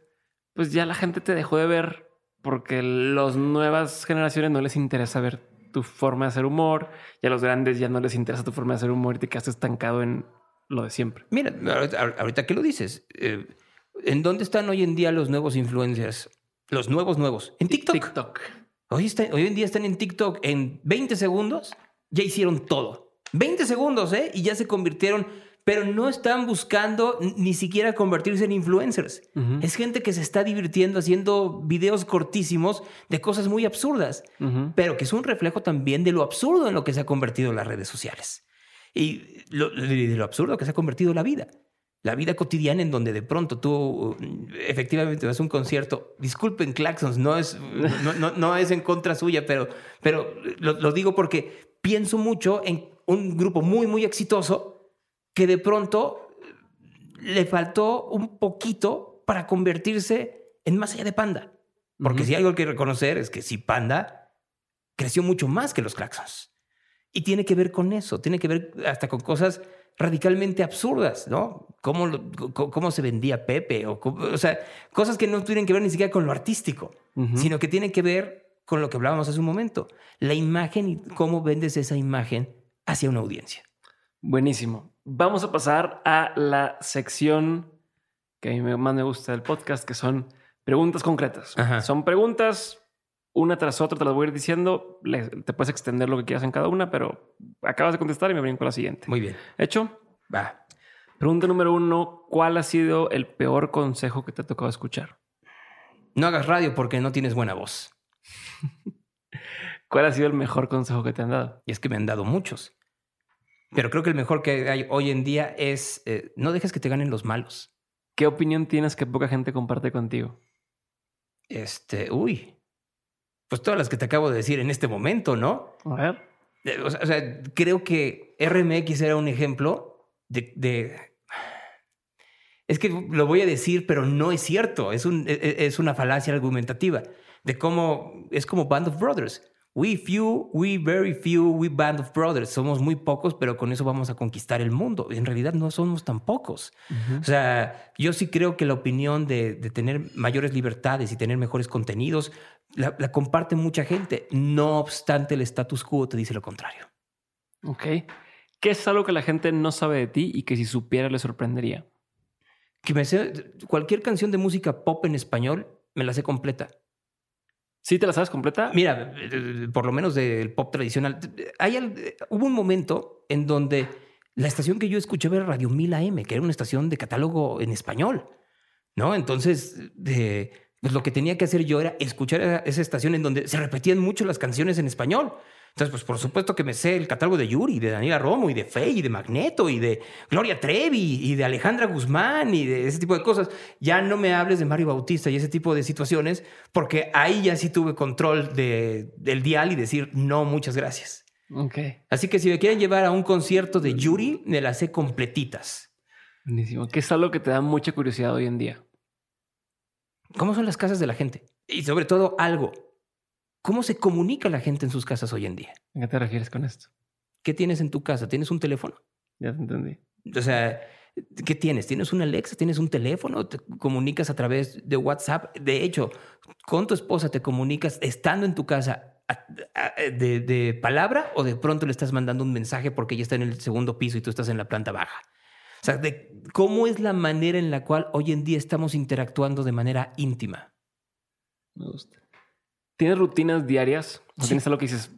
[SPEAKER 2] Pues ya la gente te dejó de ver porque las nuevas generaciones no les interesa ver tu forma de hacer humor. Y a los grandes ya no les interesa tu forma de hacer humor y te quedas estancado en lo de siempre.
[SPEAKER 1] Mira, ahorita que lo dices, eh, ¿en dónde están hoy en día los nuevos influencers? Los nuevos nuevos. En TikTok.
[SPEAKER 2] TikTok.
[SPEAKER 1] Hoy, hoy en día están en TikTok en 20 segundos, ya hicieron todo. 20 segundos, ¿eh? Y ya se convirtieron pero no están buscando ni siquiera convertirse en influencers. Es gente que se está divirtiendo haciendo videos cortísimos de cosas muy absurdas, pero que es un reflejo también de lo absurdo en lo que se ha convertido las redes sociales y de lo absurdo que se ha convertido la vida la vida cotidiana en donde de pronto tú efectivamente vas a un concierto. Disculpen, Claxons, no es, no, no, es en contra suya, pero, pero lo, digo porque pienso mucho en un grupo muy, muy exitoso que de pronto le faltó un poquito para convertirse en más allá de Panda. Porque si hay algo que reconocer es que si Panda creció mucho más que los Claxons. Y tiene que ver con eso, tiene que ver hasta con cosas radicalmente absurdas, ¿no? Cómo, cómo se vendía Pepe, o, o, sea, cosas que no tienen que ver ni siquiera con lo artístico, sino que tienen que ver con lo que hablábamos hace un momento, la imagen y cómo vendes esa imagen hacia una audiencia.
[SPEAKER 2] Buenísimo. Vamos a pasar a la sección que a mí más me gusta del podcast, que son preguntas concretas. Son preguntas una tras otra, te las voy a ir diciendo. te puedes extender lo que quieras en cada una, pero acabas de contestar y me brinco a la siguiente.
[SPEAKER 1] Muy bien.
[SPEAKER 2] ¿Hecho?
[SPEAKER 1] Va.
[SPEAKER 2] Pregunta número uno: ¿Cuál ha sido el peor consejo que te ha tocado escuchar?
[SPEAKER 1] No hagas radio porque no tienes buena voz.
[SPEAKER 2] ¿Cuál ha sido el mejor consejo que te han dado?
[SPEAKER 1] Y es que me han dado muchos. Pero creo que el mejor que hay hoy en día es eh, no dejes que te ganen los malos.
[SPEAKER 2] ¿Qué opinión tienes que poca gente comparte contigo?
[SPEAKER 1] Este, uy, pues todas las que te acabo de decir en este momento, ¿no?
[SPEAKER 2] A ver.
[SPEAKER 1] Eh, o sea, creo que RMX era un ejemplo de, Es que lo voy a decir, pero no es cierto. Es, un, e, e, es una falacia argumentativa de cómo es como Band of Brothers. We few, we very few, we band of brothers. Somos muy pocos, pero con eso vamos a conquistar el mundo. En realidad no somos tan pocos. O sea, yo sí creo que la opinión de, tener mayores libertades y tener mejores contenidos la, comparte mucha gente. No obstante, el status quo te dice lo contrario.
[SPEAKER 2] Ok. ¿Qué es algo que la gente no sabe de ti y que si supiera le sorprendería?
[SPEAKER 1] Que me sé, cualquier canción de música pop en español me la sé completa.
[SPEAKER 2] ¿Sí te la sabes completa?
[SPEAKER 1] Mira, por lo menos del pop tradicional. Hay, hubo un momento en donde la estación que yo escuchaba era Radio 1000 AM, que era una estación de catálogo en español, ¿no? Entonces, pues lo que tenía que hacer yo era escuchar esa estación en donde se repetían mucho las canciones en español. Entonces, pues por supuesto que me sé el catálogo de Yuri, de Daniela Romo y de Fey y de Magneto y de Gloria Trevi y de Alejandra Guzmán y de ese tipo de cosas. Ya no me hables de Mario Bautista y ese tipo de situaciones, porque ahí ya sí tuve control de, del dial y decir no, muchas gracias.
[SPEAKER 2] Ok.
[SPEAKER 1] Así que si me quieren llevar a un concierto de Yuri, me las sé completitas.
[SPEAKER 2] Buenísimo. ¿Qué es algo que te da mucha curiosidad hoy en día?
[SPEAKER 1] ¿Cómo son las casas de la gente? Y sobre todo algo, ¿Cómo se comunica la gente en sus casas hoy en día?
[SPEAKER 2] ¿A qué te refieres con esto?
[SPEAKER 1] ¿Qué tienes en tu casa? ¿Tienes un teléfono?
[SPEAKER 2] Ya te entendí.
[SPEAKER 1] O sea, ¿qué tienes? ¿Tienes una Alexa? ¿Tienes un teléfono? ¿Te comunicas a través de WhatsApp? De hecho, con tu esposa te comunicas estando en tu casa de, palabra o de pronto le estás mandando un mensaje porque ella está en el segundo piso y tú estás en la planta baja. O sea, de cómo es la manera en la cual hoy en día estamos interactuando de manera íntima.
[SPEAKER 2] Me gusta. ¿Tienes rutinas diarias? ¿O tienes algo que dices,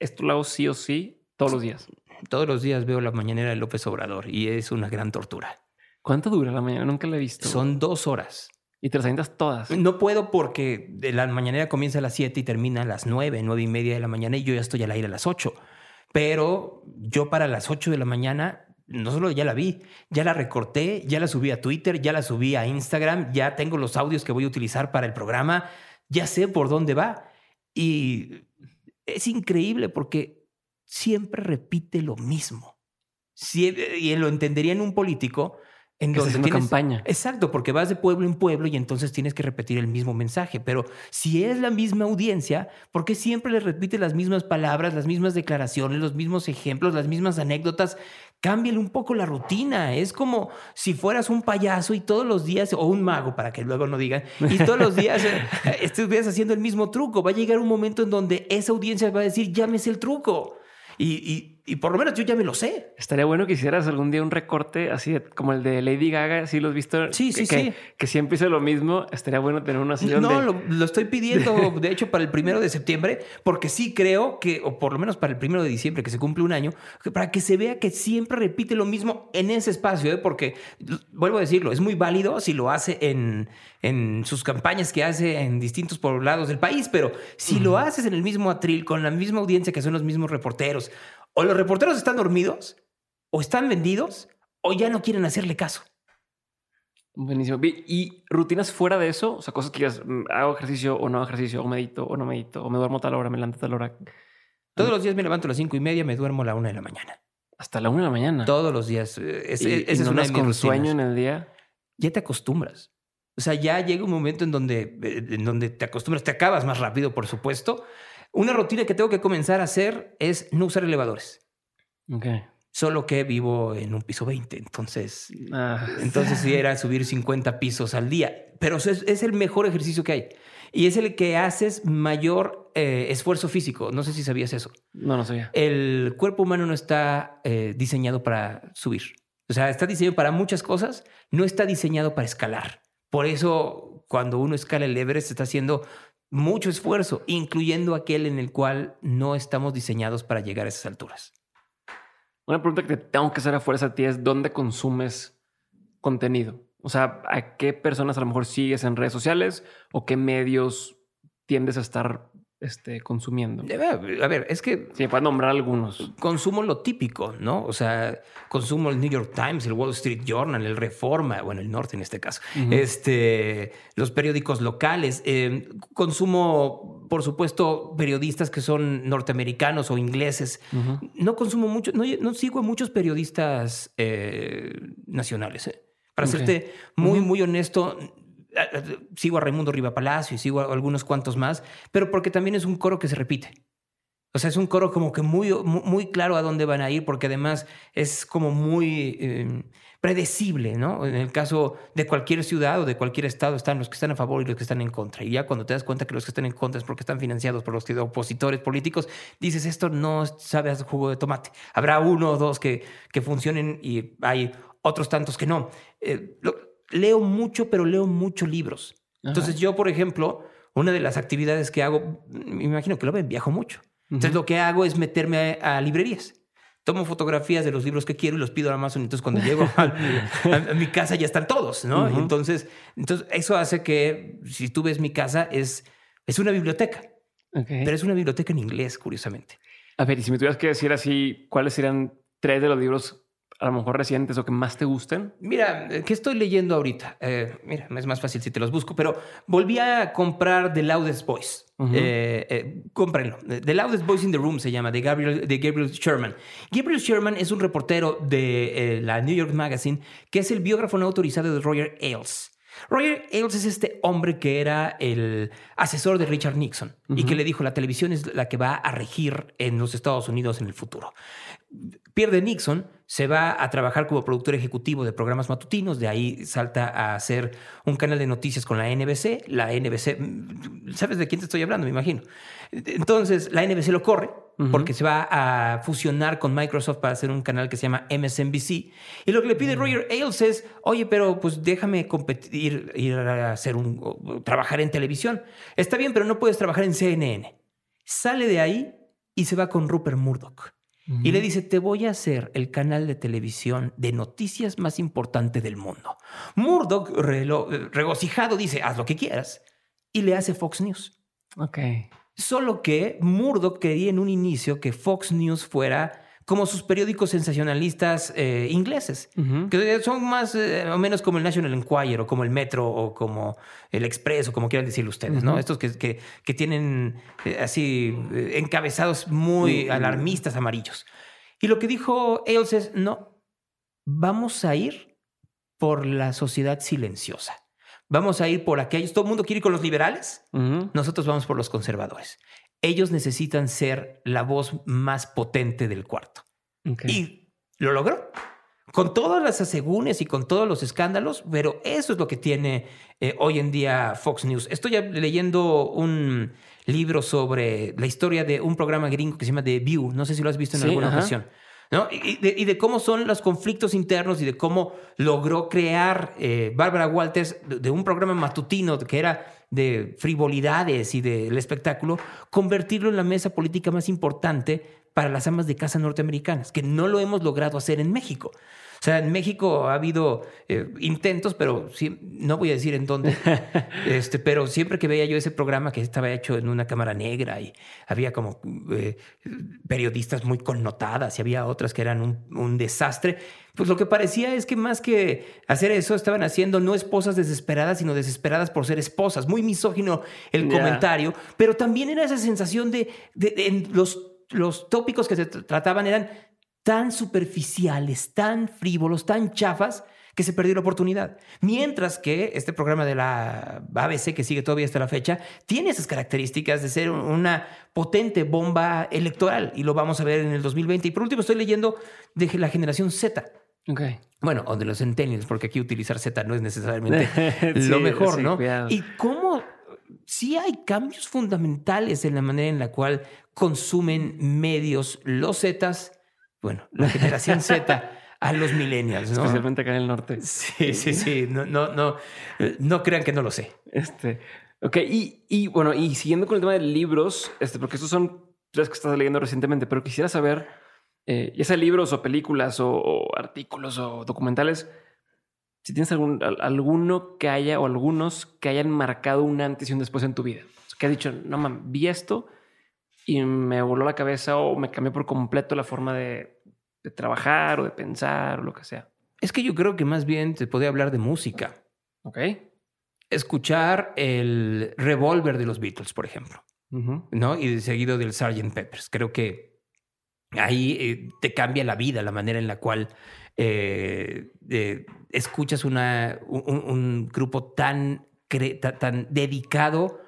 [SPEAKER 2] esto lo hago sí o sí todos los días?
[SPEAKER 1] Todos los días veo la mañanera de López Obrador y es una gran tortura.
[SPEAKER 2] ¿Cuánto dura la mañana? Nunca la he visto.
[SPEAKER 1] Son dos horas.
[SPEAKER 2] ¿Y te las avientas todas?
[SPEAKER 1] No puedo porque la mañanera comienza a las 7 y termina a las 9, 9 y media de la mañana y yo ya estoy al aire a las 8. Pero yo para las 8 de la mañana no solo ya la vi, ya la recorté, ya la subí a Twitter, ya la subí a Instagram, ya tengo los audios que voy a utilizar para el programa ya sé por dónde va. Y es increíble porque siempre repite lo mismo. y lo entendería en un político en donde
[SPEAKER 2] tienes, campaña.
[SPEAKER 1] Exacto, porque vas de pueblo en pueblo y entonces tienes que repetir el mismo mensaje. Pero si es la misma audiencia, ¿por qué siempre le repite las mismas palabras, las mismas declaraciones, los mismos ejemplos, las mismas anécdotas? Cámbiale un poco la rutina. Es como si fueras un payaso y todos los días, o un mago, para que luego no digan, y todos los días eh, estuvieras haciendo el mismo truco. Va a llegar un momento en donde esa audiencia va a decir, llámese el truco. Y, y por lo menos yo ya me lo sé.
[SPEAKER 2] Estaría bueno que hicieras algún día un recorte así como el de Lady Gaga, si lo has visto.
[SPEAKER 1] Sí, sí,
[SPEAKER 2] que,
[SPEAKER 1] sí.
[SPEAKER 2] Que, siempre hice lo mismo. Estaría bueno tener una sesión
[SPEAKER 1] No, lo, lo, estoy pidiendo, de hecho, para el primero de septiembre, porque sí creo que, o por lo menos para el primero de diciembre, que se cumple un año, para que se vea que siempre repite lo mismo en ese espacio, ¿eh? porque, vuelvo a decirlo, es muy válido si lo hace en, en sus campañas que hace en distintos poblados del país, pero si uh -huh. lo haces en el mismo atril, con la misma audiencia que son los mismos reporteros, o los reporteros están dormidos, o están vendidos, o ya no quieren hacerle caso.
[SPEAKER 2] Buenísimo. ¿Y rutinas fuera de eso? O sea, cosas que digas, hago ejercicio o no hago ejercicio, o medito o no medito, o me duermo tal hora, me levanto tal hora.
[SPEAKER 1] Todos los días me levanto a las cinco y media, me duermo a la una de la mañana.
[SPEAKER 2] Hasta la una de la mañana.
[SPEAKER 1] Todos los días. Es,
[SPEAKER 2] ¿Y,
[SPEAKER 1] esa
[SPEAKER 2] y no
[SPEAKER 1] es una
[SPEAKER 2] das
[SPEAKER 1] de mis
[SPEAKER 2] con sueño en el día?
[SPEAKER 1] Ya te acostumbras. O sea, ya llega un momento en donde, eh, en donde te acostumbras, te acabas más rápido, por supuesto. Una rutina que tengo que comenzar a hacer es no usar elevadores.
[SPEAKER 2] Ok.
[SPEAKER 1] Solo que vivo en un piso 20, entonces,
[SPEAKER 2] Ah.
[SPEAKER 1] entonces sí era subir 50 pisos al día. Pero es, es el mejor ejercicio que hay. Y es el que haces mayor eh, esfuerzo físico. No sé si sabías eso.
[SPEAKER 2] No, no sabía.
[SPEAKER 1] El cuerpo humano no está eh, diseñado para subir. O sea, está diseñado para muchas cosas, no está diseñado para escalar. Por eso, cuando uno escala el Everest, está haciendo mucho esfuerzo, incluyendo aquel en el cual no estamos diseñados para llegar a esas alturas.
[SPEAKER 2] Una pregunta que te tengo que hacer a fuerza a ti es ¿dónde consumes contenido? O sea, ¿a qué personas a lo mejor sigues en redes sociales o qué medios tiendes a estar este, consumiendo?
[SPEAKER 1] A ver, es que
[SPEAKER 2] Sí, puedes nombrar algunos.
[SPEAKER 1] consumo lo típico, ¿no? O sea, consumo el New York Times, el Wall Street Journal, el Reforma, bueno, el Norte en este caso, este, los periódicos locales. Eh, consumo, por supuesto, periodistas que son norteamericanos o ingleses. No consumo mucho, no, no sigo a muchos periodistas eh, nacionales. ¿eh? Para
[SPEAKER 2] Ok.
[SPEAKER 1] serte muy, muy honesto, sigo a Raimundo Riva Palacio y sigo a algunos cuantos más, pero porque también es un coro que se repite. O sea, es un coro como que muy, mu- muy claro a dónde van a ir, porque además es como muy eh, predecible, ¿no? En el caso de cualquier ciudad o de cualquier estado están los que están a favor y los que están en contra. Y ya cuando te das cuenta que los que están en contra es porque están financiados por los que- opositores políticos, dices, esto no sabe a jugo de tomate. Habrá uno o dos que, que funcionen y hay otros tantos que no. Eh, leo mucho, pero leo muchos libros. Entonces yo, por ejemplo, una de las actividades que hago, me imagino que lo ven, viajo mucho. Entonces
[SPEAKER 2] Ujú.
[SPEAKER 1] lo que hago es meterme a, a librerías. Tomo fotografías de los libros que quiero y los pido a Amazon. Entonces cuando llego a, a- a mi casa ya están todos, ¿no?
[SPEAKER 2] Ujú.
[SPEAKER 1] Entonces, entonces eso hace que si tú ves mi casa es, es una biblioteca,
[SPEAKER 2] Ok.
[SPEAKER 1] pero es una biblioteca en inglés, curiosamente.
[SPEAKER 2] A ver, y si me tuvieras que decir así, ¿cuáles serían tres de los libros a lo mejor recientes o que más te gusten?
[SPEAKER 1] Mira, eh, ¿qué estoy leyendo ahorita? Eh, mira, es más fácil si te los busco, pero volví a comprar The Loudest Voice. Eh, eh, cómprenlo. The Loudest Voice in the Room se llama, de Gabriel, de Gabriel Sherman. Gabriel Sherman es un reportero de la New York Magazine que es el biógrafo no autorizado de Roger Ailes. Roger Ailes es este hombre que era el asesor de Richard Nixon y
[SPEAKER 2] Ujú.
[SPEAKER 1] que le dijo la televisión es la que va a regir en los Estados Unidos en el futuro pierde Nixon, se va a trabajar como productor ejecutivo de programas matutinos, de ahí salta a hacer un canal de noticias con la NBC. La NBC, mm, ¿sabes de quién te estoy hablando? Me imagino. Entonces, la NBC lo corre porque se va a fusionar con Microsoft para hacer un canal que se llama MSNBC. Y lo que le pide Roger Ailes es, oye, pero pues déjame competir, ir a hacer un, trabajar en televisión. Está bien, pero no puedes trabajar en CNN. Sale de ahí y se va con Rupert Murdoch. Y le dice, te voy a hacer el canal de televisión de noticias más importante del mundo. Murdoch, regocijado, dice, haz lo que quieras. Y le hace Fox News.
[SPEAKER 2] Ok.
[SPEAKER 1] Solo que Murdoch quería en un inicio que Fox News fuera como sus periódicos sensacionalistas eh, ingleses,
[SPEAKER 2] Ujú.
[SPEAKER 1] que son más eh, o menos como el National Enquirer o como el Metro o como el Express o como quieran decirlo ustedes, ¿no?
[SPEAKER 2] Ujú.
[SPEAKER 1] Estos que, que, que tienen eh, así eh, encabezados muy
[SPEAKER 2] Mm, mm.
[SPEAKER 1] alarmistas amarillos. Y lo que dijo Ailes es, no, vamos a ir por la sociedad silenciosa. Vamos a ir por aquellos, todo el mundo quiere ir con los liberales, nosotros vamos por los conservadores. Ellos necesitan ser la voz más potente del cuarto. Y lo logró. con todas las asegúnes y con todos los escándalos, pero eso es lo que tiene eh, hoy en día Fox News. Estoy leyendo un libro sobre la historia de un programa gringo que se llama The View, no sé si lo has visto en alguna ocasión. ¿no? Y, de, cómo son los conflictos internos y de cómo logró crear eh, Bárbara Walters de, un programa matutino que era de frivolidades y del espectáculo, convertirlo en la mesa política más importante para las amas de casa norteamericanas, que no lo hemos logrado hacer en México. O sea, en México ha habido eh, intentos, pero no voy a decir en dónde, este, pero siempre que veía yo ese programa que estaba hecho en una cámara negra y había como eh, periodistas muy connotadas y había otras que eran un, desastre, pues lo que parecía es que más que hacer eso, estaban haciendo no esposas desesperadas, sino desesperadas por ser esposas. Muy misógino el comentario, pero también era esa sensación de, en los, los tópicos que se trataban eran tan superficiales, tan frívolos, tan chafas, que se perdió la oportunidad. Mientras que este programa de la ABC, que sigue todavía hasta la fecha, tiene esas características de ser una potente bomba electoral y lo vamos a ver en el 2020. Y por último, estoy leyendo de la generación Z.
[SPEAKER 2] Okay.
[SPEAKER 1] Bueno, o de los centennials, porque aquí utilizar Z no es necesariamente lo mejor, ¿no? Y cómo sí hay cambios fundamentales en la manera en la cual consumen medios los Zetas bueno, la generación Z a los millennials, ¿no?
[SPEAKER 2] Especialmente acá en el norte.
[SPEAKER 1] Sí, sí, sí. No, no, no, no crean que no lo sé.
[SPEAKER 2] Este, ok, y, y bueno, y siguiendo con el tema de libros, este, porque estos son tres que estás leyendo recientemente, pero quisiera saber, eh, ya sea libros o películas o, artículos o documentales, si tienes algún, alguno que haya o algunos que hayan marcado un antes y un después en tu vida. Que has dicho, no mames, vi esto y me voló la cabeza o me cambió por completo la forma de, trabajar o de pensar o lo que sea.
[SPEAKER 1] Es que yo creo que más bien te podía hablar de música.
[SPEAKER 2] Ok.
[SPEAKER 1] Escuchar el Revolver de los Beatles, por ejemplo, ¿no? Y seguido del Sgt. Peppers. Creo que ahí eh, te cambia la vida, la manera en la cual eh, escuchas una, un, grupo tan, tan dedicado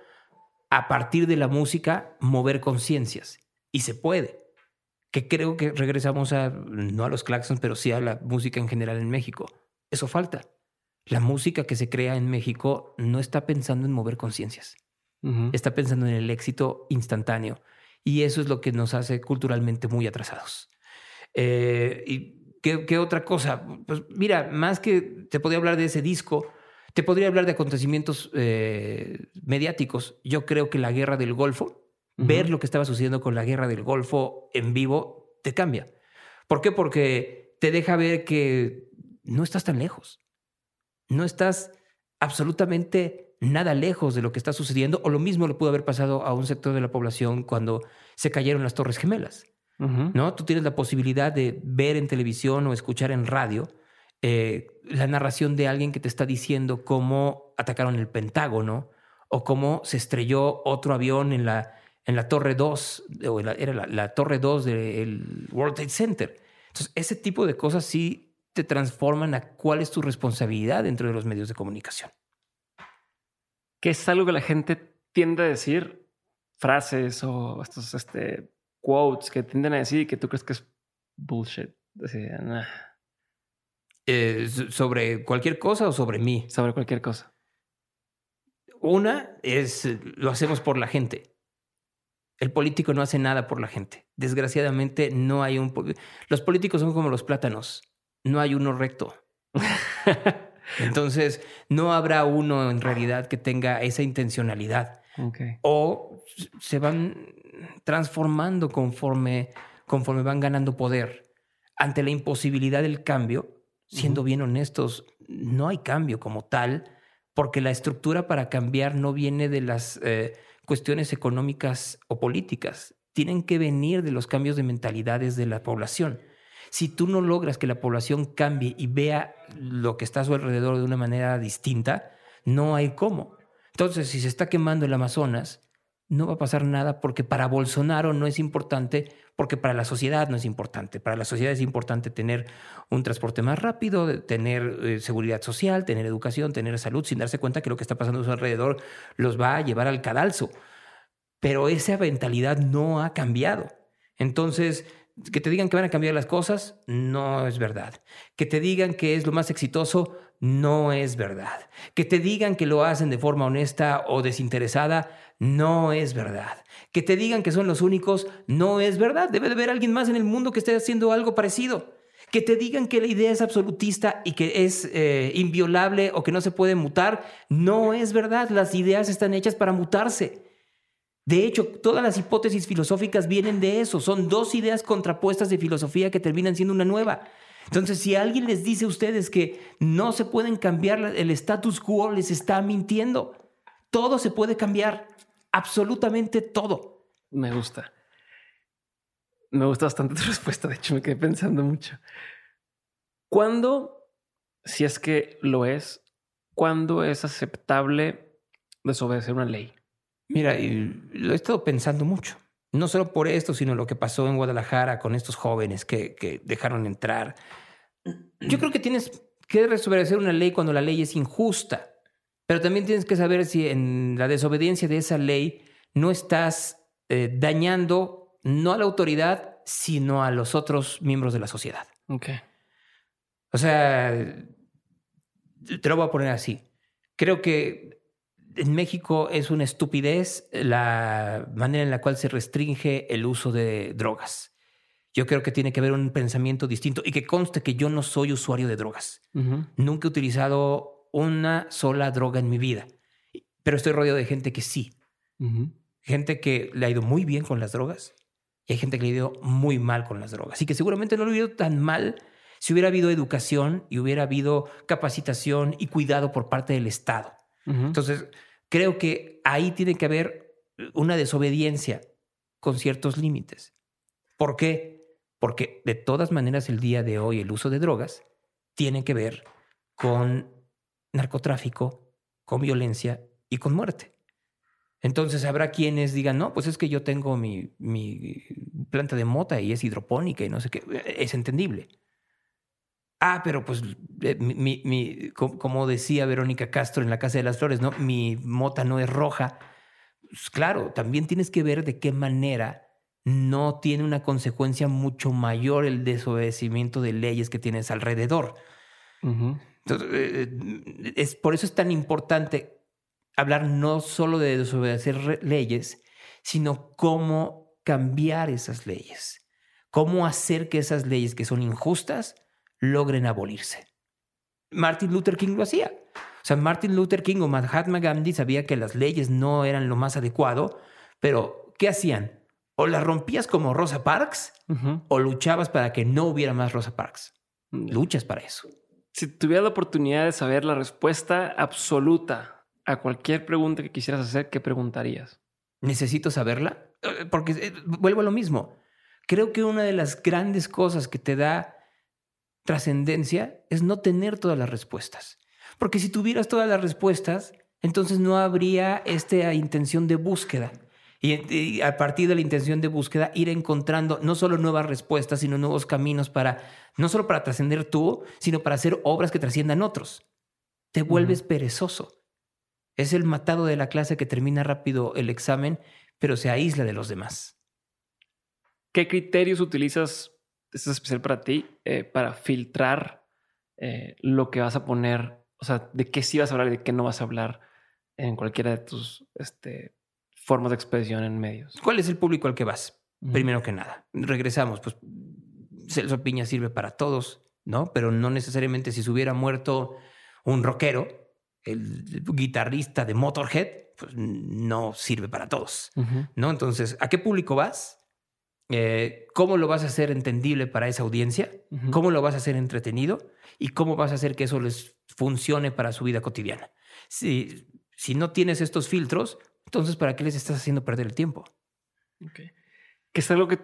[SPEAKER 1] a partir de la música mover conciencias. Y se puede. Que creo que regresamos a, no a los claxons, pero sí a la música en general en México. Eso falta. La música que se crea en México no está pensando en mover conciencias. Está pensando en el éxito instantáneo. Y eso es lo que nos hace culturalmente muy atrasados. Eh, ¿Y qué, qué, otra cosa? Pues mira, más que te podía hablar de ese disco, te podría hablar de acontecimientos eh, mediáticos. Yo creo que la guerra del Golfo, ver lo que estaba sucediendo con la guerra del Golfo en vivo, te cambia. ¿Por qué? Porque te deja ver que no estás tan lejos. No estás absolutamente nada lejos de lo que está sucediendo, o lo mismo le pudo haber pasado a un sector de la población cuando se cayeron las Torres Gemelas. ¿no? Tú tienes la posibilidad de ver en televisión o escuchar en radio eh, la narración de alguien que te está diciendo cómo atacaron el Pentágono o cómo se estrelló otro avión en la, en la Torre 2, o era la, Torre 2 del World Trade Center. Entonces, ese tipo de cosas sí te transforman a cuál es tu responsabilidad dentro de los medios de comunicación.
[SPEAKER 2] ¿Qué es algo que la gente tiende a decir? Frases o estos este, quotes que tienden a decir que tú crees que es bullshit.
[SPEAKER 1] Eh, ¿Sobre cualquier cosa o sobre mí?
[SPEAKER 2] Sobre cualquier cosa.
[SPEAKER 1] Una es, lo hacemos por la gente. El político no hace nada por la gente. Desgraciadamente no hay un... Los políticos son como los plátanos. No hay uno recto. Entonces, no habrá uno en realidad que tenga esa intencionalidad. O se van transformando conforme, conforme van ganando poder. Ante la imposibilidad del cambio, siendo bien honestos, no hay cambio como tal, porque la estructura para cambiar no viene de las eh, cuestiones económicas o políticas, tienen que venir de los cambios de mentalidades de la población. Si tú no logras que la población cambie y vea lo que está a su alrededor de una manera distinta, no hay cómo. Entonces, si se está quemando el Amazonas, no va a pasar nada porque para Bolsonaro no es importante, porque para la sociedad no es importante. Para la sociedad es importante tener un transporte más rápido, tener eh, seguridad social, tener educación, tener salud, sin darse cuenta que lo que está pasando a su alrededor los va a llevar al cadalso. Pero esa mentalidad no ha cambiado. Entonces, Que te digan que van a cambiar las cosas, no es verdad. Que te digan que es lo más exitoso, no es verdad. Que te digan que lo hacen de forma honesta o desinteresada, no es verdad. Que te digan que son los únicos, no es verdad. Debe de haber alguien más en el mundo que esté haciendo algo parecido. Que te digan que la idea es absolutista y que es eh, inviolable o que no se puede mutar, no es verdad. Las ideas están hechas para mutarse. De hecho, todas las hipótesis filosóficas vienen de eso. Son dos ideas contrapuestas de filosofía que terminan siendo una nueva. Entonces, si alguien les dice a ustedes que no se pueden cambiar el status quo, les está mintiendo. Todo se puede cambiar, absolutamente todo.
[SPEAKER 2] Me gusta. Me gusta bastante tu respuesta, de hecho me quedé pensando mucho. ¿Cuándo, si es que lo es, cuándo es aceptable desobedecer una ley?
[SPEAKER 1] Mira, lo he estado pensando mucho. No solo por esto, sino lo que pasó en Guadalajara con estos jóvenes que, dejaron entrar. Yo creo que tienes que desobedecer una ley cuando la ley es injusta, pero también tienes que saber si en la desobediencia de esa ley no estás eh, dañando no a la autoridad, sino a los otros miembros de la sociedad.
[SPEAKER 2] Ok.
[SPEAKER 1] O sea, te lo voy a poner así. Creo que en México es una estupidez la manera en la cual se restringe el uso de drogas. Yo creo que tiene que haber un pensamiento distinto y que conste que yo no soy usuario de drogas. Nunca he utilizado una sola droga en mi vida, pero estoy rodeado de gente que sí. Gente que le ha ido muy bien con las drogas y hay gente que le ha ido muy mal con las drogas. Y que seguramente no le ha ido tan mal si hubiera habido educación y hubiera habido capacitación y cuidado por parte del Estado. Entonces, creo que ahí tiene que haber una desobediencia con ciertos límites. ¿Por qué? Porque de todas maneras el día de hoy el uso de drogas tiene que ver con narcotráfico, con violencia y con muerte. Entonces habrá quienes digan, no, pues es que yo tengo mi, mi planta de mota y es hidropónica y no sé qué. Es entendible. Ah, pero pues eh, mi, mi, como decía Verónica Castro en la Casa de las Flores, ¿no? Mi mota no es roja. Pues claro, también tienes que ver de qué manera no tiene una consecuencia mucho mayor el desobedecimiento de leyes que tienes alrededor. Eh, es, por eso es tan importante hablar no solo de desobedecer leyes, sino cómo cambiar esas leyes, cómo hacer que esas leyes que son injustas logren abolirse. Martin Luther King lo hacía. O sea, Martin Luther King o Mahatma Gandhi sabía que las leyes no eran lo más adecuado, pero ¿qué hacían? O las rompías como Rosa Parks o luchabas para que no hubiera más Rosa Parks. Mm. Luchas para eso.
[SPEAKER 2] Si tuviera la oportunidad de saber la respuesta absoluta a cualquier pregunta que quisieras hacer, ¿qué preguntarías?
[SPEAKER 1] ¿Necesito saberla? Eh, porque eh, vuelvo a lo mismo. Creo que una de las grandes cosas que te da trascendencia es no tener todas las respuestas. Porque si tuvieras todas las respuestas, entonces no habría esta intención de búsqueda. Y, a partir de la intención de búsqueda, ir encontrando no solo nuevas respuestas, sino nuevos caminos para, no solo para trascender tú, sino para hacer obras que trasciendan otros. Te vuelves perezoso. Es el matado de la clase que termina rápido el examen, pero se aísla de los demás.
[SPEAKER 2] ¿Qué criterios utilizas esto es especial para ti, eh, para filtrar eh, lo que vas a poner, o sea, de qué sí vas a hablar y de qué no vas a hablar en cualquiera de tus este, formas de expresión en medios.
[SPEAKER 1] ¿Cuál es el público al que vas? Primero que nada. Regresamos, pues Celso Piña sirve para todos, ¿no? Pero no necesariamente si se hubiera muerto un rockero, el guitarrista de Motorhead, pues no sirve para todos, ¿no? Entonces, ¿a qué público vas? Eh, cómo lo vas a hacer entendible para esa audiencia, cómo lo vas a hacer entretenido y cómo vas a hacer que eso les funcione para su vida cotidiana. Si, si no tienes estos filtros, entonces ¿para qué les estás haciendo perder el tiempo?
[SPEAKER 2] Que es algo que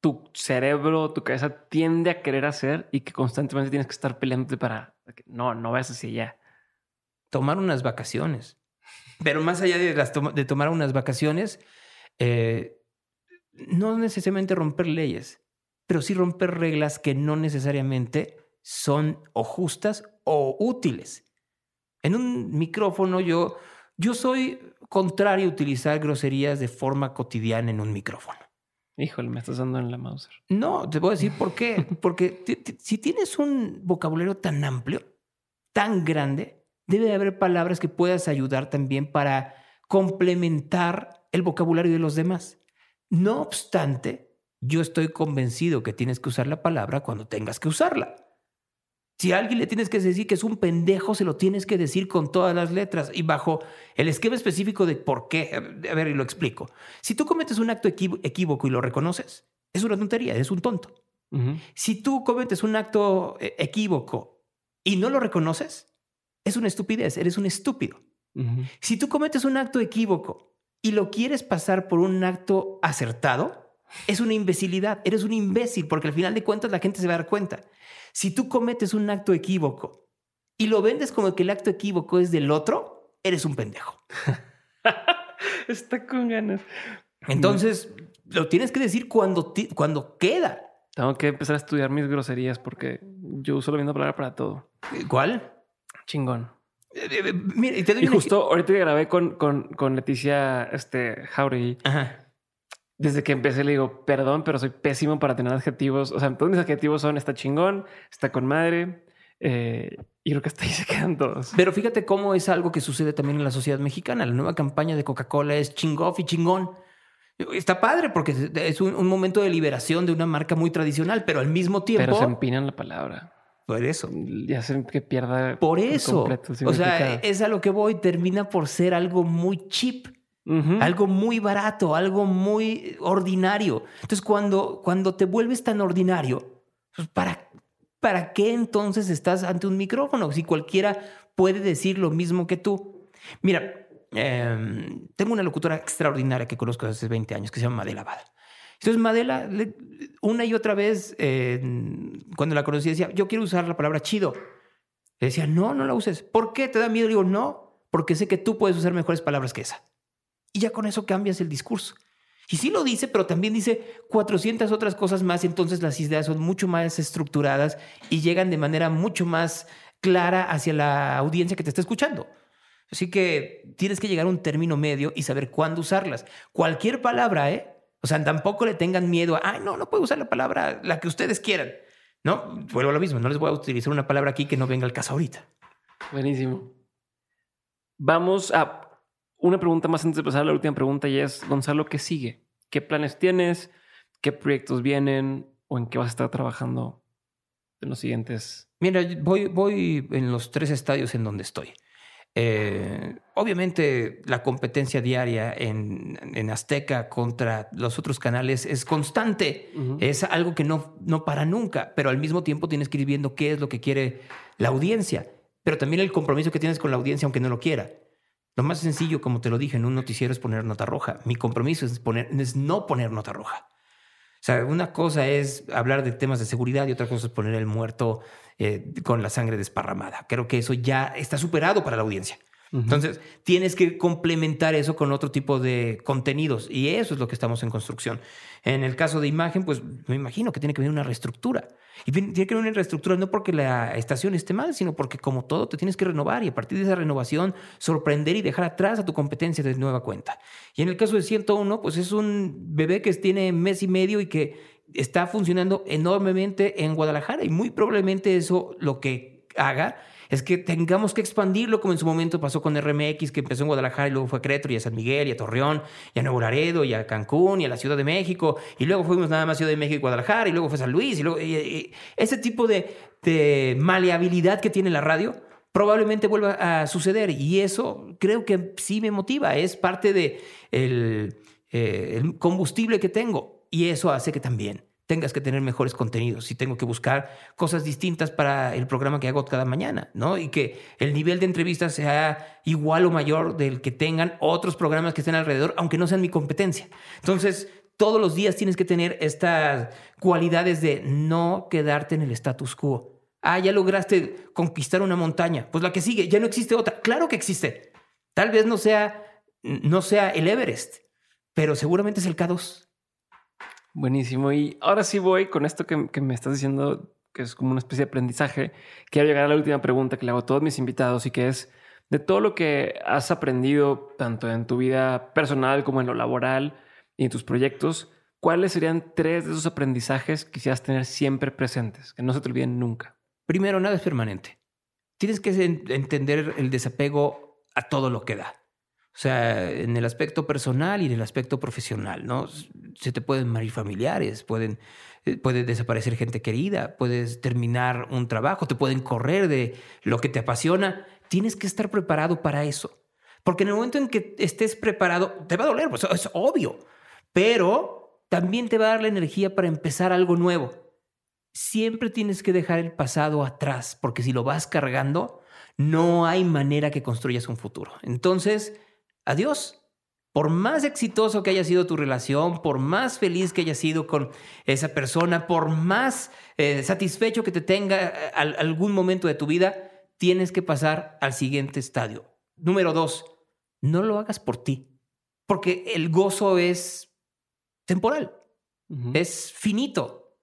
[SPEAKER 2] tu cerebro, tu cabeza tiende a querer hacer y que constantemente tienes que estar peleándote para no, no vayas así ya.
[SPEAKER 1] Tomar unas vacaciones. Pero más allá de, las de tomar unas vacaciones, eh, no necesariamente romper leyes, pero sí romper reglas que no necesariamente son o justas o útiles. En un micrófono yo, yo soy contrario a utilizar groserías de forma cotidiana en un micrófono.
[SPEAKER 2] Híjole, me estás dando en la Mauser.
[SPEAKER 1] No, te voy a decir por qué. Porque si tienes un vocabulario tan amplio, tan grande, debe de haber palabras que puedas ayudar también para complementar el vocabulario de los demás. No obstante, yo estoy convencido que tienes que usar la palabra cuando tengas que usarla. Si a alguien le tienes que decir que es un pendejo, se lo tienes que decir con todas las letras y bajo el esquema específico de por qué. A ver, y lo explico. Si tú cometes un acto equívoco y lo reconoces, es una tontería, es un tonto. Si tú cometes un acto eh, equívoco y no lo reconoces, es una estupidez, eres un estúpido. Si tú cometes un acto equívoco y lo quieres pasar por un acto acertado, es una imbecilidad, eres un imbécil, porque al final de cuentas la gente se va a dar cuenta. Si tú cometes un acto equívoco y lo vendes como que el acto equívoco es del otro, eres un pendejo.
[SPEAKER 2] Está con ganas.
[SPEAKER 1] Entonces, lo tienes que decir cuando, cuando queda.
[SPEAKER 2] Tengo que empezar a estudiar mis groserías porque yo uso la misma palabra para todo.
[SPEAKER 1] ¿Cuál?
[SPEAKER 2] Chingón. Eh, eh, mira, y, te doy y justo ahorita grabé con, con, con Leticia este, Jauregui, Ajá desde que empecé le digo, perdón, pero soy pésimo para tener adjetivos. O sea, todos mis adjetivos son está chingón, está con madre. Eh, y creo que hasta ahí se quedan todos.
[SPEAKER 1] Pero fíjate cómo es algo que sucede también en la sociedad mexicana. La nueva campaña de Coca-Cola es chingoff y chingón. Está padre porque es un, momento de liberación de una marca muy tradicional, pero al mismo tiempo.
[SPEAKER 2] Pero se empinan la palabra.
[SPEAKER 1] Por eso.
[SPEAKER 2] Y hacen que pierda.
[SPEAKER 1] Por eso. O sea, es a lo que voy. Termina por ser algo muy cheap algo muy barato, algo muy ordinario. Entonces, cuando, cuando te vuelves tan ordinario, pues ¿para, ¿para qué entonces estás ante un micrófono? Si cualquiera puede decir lo mismo que tú. Mira, em, tengo una locutora extraordinaria que conozco desde hace 20 años que se llama Madela Bada. Entonces, Madela, una y otra vez, cuando la conocí, decía, yo quiero usar la palabra chido. Le decía, no, no la uses. ¿Por qué te da miedo? Le digo, no, porque sé que tú puedes usar mejores palabras que esa. Y ya con eso cambias el discurso. Y sí lo dice, pero también dice 400 otras cosas más, entonces las ideas son mucho más estructuradas y llegan de manera mucho más clara hacia la audiencia que te está escuchando. Así que tienes que llegar a un término medio y saber cuándo usarlas. Cualquier palabra, ¿eh? O sea, tampoco le tengan miedo a, ay, no, no puedo usar la palabra, la que ustedes quieran. No, vuelvo a lo mismo, no les voy a utilizar una palabra aquí que no venga al caso ahorita.
[SPEAKER 2] Buenísimo. Vamos a una pregunta más antes de pasar a la última pregunta y es, Gonzalo, ¿qué sigue? ¿Qué planes tienes? ¿Qué proyectos vienen? ¿O en qué vas a estar trabajando en los siguientes?
[SPEAKER 1] Mira, voy, voy en los tres estadios en donde estoy. Eh, obviamente la competencia diaria en, en, Azteca contra los otros canales es constante, es algo que no, no para nunca, pero al mismo tiempo tienes que ir viendo qué es lo que quiere la audiencia, pero también el compromiso que tienes con la audiencia aunque no lo quiera. Lo más sencillo, como te lo dije en un noticiero, es poner nota roja. Mi compromiso es, poner, es no poner nota roja. O sea, una cosa es hablar de temas de seguridad y otra cosa es poner el muerto eh, con la sangre desparramada. Creo que eso ya está superado para la audiencia. Entonces, tienes que complementar eso con otro tipo de contenidos y eso es lo que estamos en construcción. En el caso de imagen, pues me imagino que tiene que haber una reestructura. Y tiene que haber una reestructura no porque la estación esté mal, sino porque como todo te tienes que renovar y a partir de esa renovación sorprender y dejar atrás a tu competencia de nueva cuenta. Y en el caso de 101, pues es un bebé que tiene mes y medio y que está funcionando enormemente en Guadalajara y muy probablemente eso lo que haga es que tengamos que expandirlo como en su momento pasó con RMX, que empezó en Guadalajara y luego fue a Querétaro y a San Miguel y a Torreón y a Nuevo Laredo y a Cancún y a la Ciudad de México. Y luego fuimos nada más Ciudad de México y Guadalajara y luego fue San Luis y luego ese tipo de, de maleabilidad que tiene la radio probablemente vuelva a suceder. Y eso creo que sí me motiva, es parte de el, eh, el combustible que tengo. Y eso hace que también tengas que tener mejores contenidos y tengo que buscar cosas distintas para el programa que hago cada mañana, ¿no? Y que el nivel de entrevistas sea igual o mayor del que tengan otros programas que estén alrededor, aunque no sean mi competencia. Entonces, todos los días tienes que tener estas cualidades de no quedarte en el status quo. Ah, ya lograste conquistar una montaña. Pues la que sigue, ya no existe otra. Claro que existe. Tal vez no sea, no sea el Everest, pero seguramente es el K2.
[SPEAKER 2] Buenísimo. Y ahora sí voy con esto que, me estás diciendo, que es como una especie de aprendizaje. Quiero llegar a la última pregunta que le hago a todos mis invitados y que es de todo lo que has aprendido, tanto en tu vida personal como en lo laboral y en tus proyectos, ¿cuáles serían tres de esos aprendizajes que quisieras tener siempre presentes, que no se te olviden nunca?
[SPEAKER 1] Primero, nada es permanente. Tienes que entender el desapego a todo lo que da. O sea, en el aspecto personal y en el aspecto profesional, ¿no? Se te pueden morir familiares, pueden, eh, puede desaparecer gente querida, puedes terminar un trabajo, te pueden correr de lo que te apasiona. Tienes que estar preparado para eso. Porque en el momento en que estés preparado, te va a doler, pues es obvio, pero también te va a dar la energía para empezar algo nuevo. Siempre tienes que dejar el pasado atrás, porque si lo vas cargando, no hay manera que construyas un futuro. Entonces, adiós. Por más exitoso que haya sido tu relación, por más feliz que hayas sido con esa persona, por más eh, satisfecho que te tenga eh, algún momento de tu vida, tienes que pasar al siguiente estadio. Número dos, no lo hagas por ti, porque el gozo es temporal, es finito.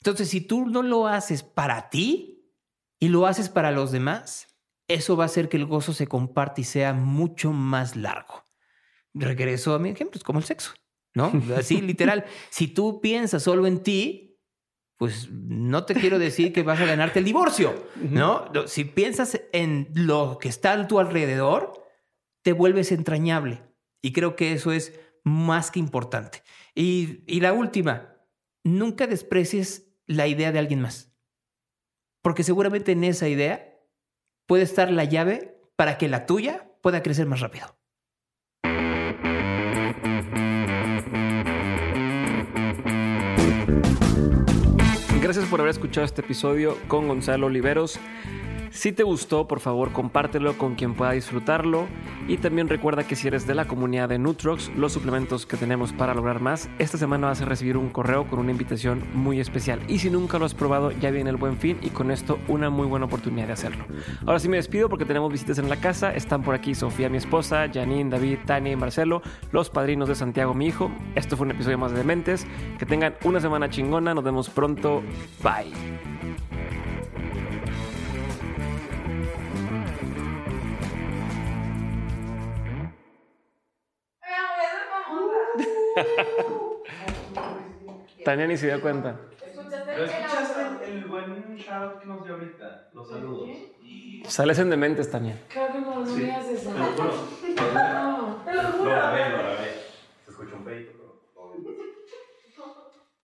[SPEAKER 1] Entonces, si tú no lo haces para ti y lo haces para los demás, eso va a hacer que el gozo se comparte y sea mucho más largo. Regreso a mi ejemplo, es como el sexo, ¿no? Así literal. Si tú piensas solo en ti, pues no te quiero decir que vas a ganarte el divorcio, ¿no? Si piensas en lo que está a tu alrededor, te vuelves entrañable. Y creo que eso es más que importante. Y, y la última, nunca desprecies la idea de alguien más. Porque seguramente en esa idea puede estar la llave para que la tuya pueda crecer más rápido.
[SPEAKER 2] Gracias por haber escuchado este episodio con Gonzalo Oliveros. Si te gustó, por favor, compártelo con quien pueda disfrutarlo. Y también recuerda que si eres de la comunidad de Nutrox, los suplementos que tenemos para lograr más, esta semana vas a recibir un correo con una invitación muy especial. Y si nunca lo has probado, ya viene el buen fin y con esto una muy buena oportunidad de hacerlo. Ahora sí me despido porque tenemos visitas en la casa. Están por aquí Sofía, mi esposa, Janine, David, Tania y Marcelo, los padrinos de Santiago, mi hijo. Esto fue un episodio más de Dementes. Que tengan una semana chingona. Nos vemos pronto. Bye. Tania ni se dio cuenta.
[SPEAKER 3] ¿Pero escuchaste el, buen shout que nos dio ahorita? Los saludos.
[SPEAKER 2] Sales en dementes, Tania.
[SPEAKER 4] Claro que no, no
[SPEAKER 3] Sí.
[SPEAKER 4] me haces eso.
[SPEAKER 3] Te lo juro.
[SPEAKER 4] No, te lo
[SPEAKER 3] Lo
[SPEAKER 4] juro.
[SPEAKER 3] grabé, lo grabé. Se escucha un peito, pero.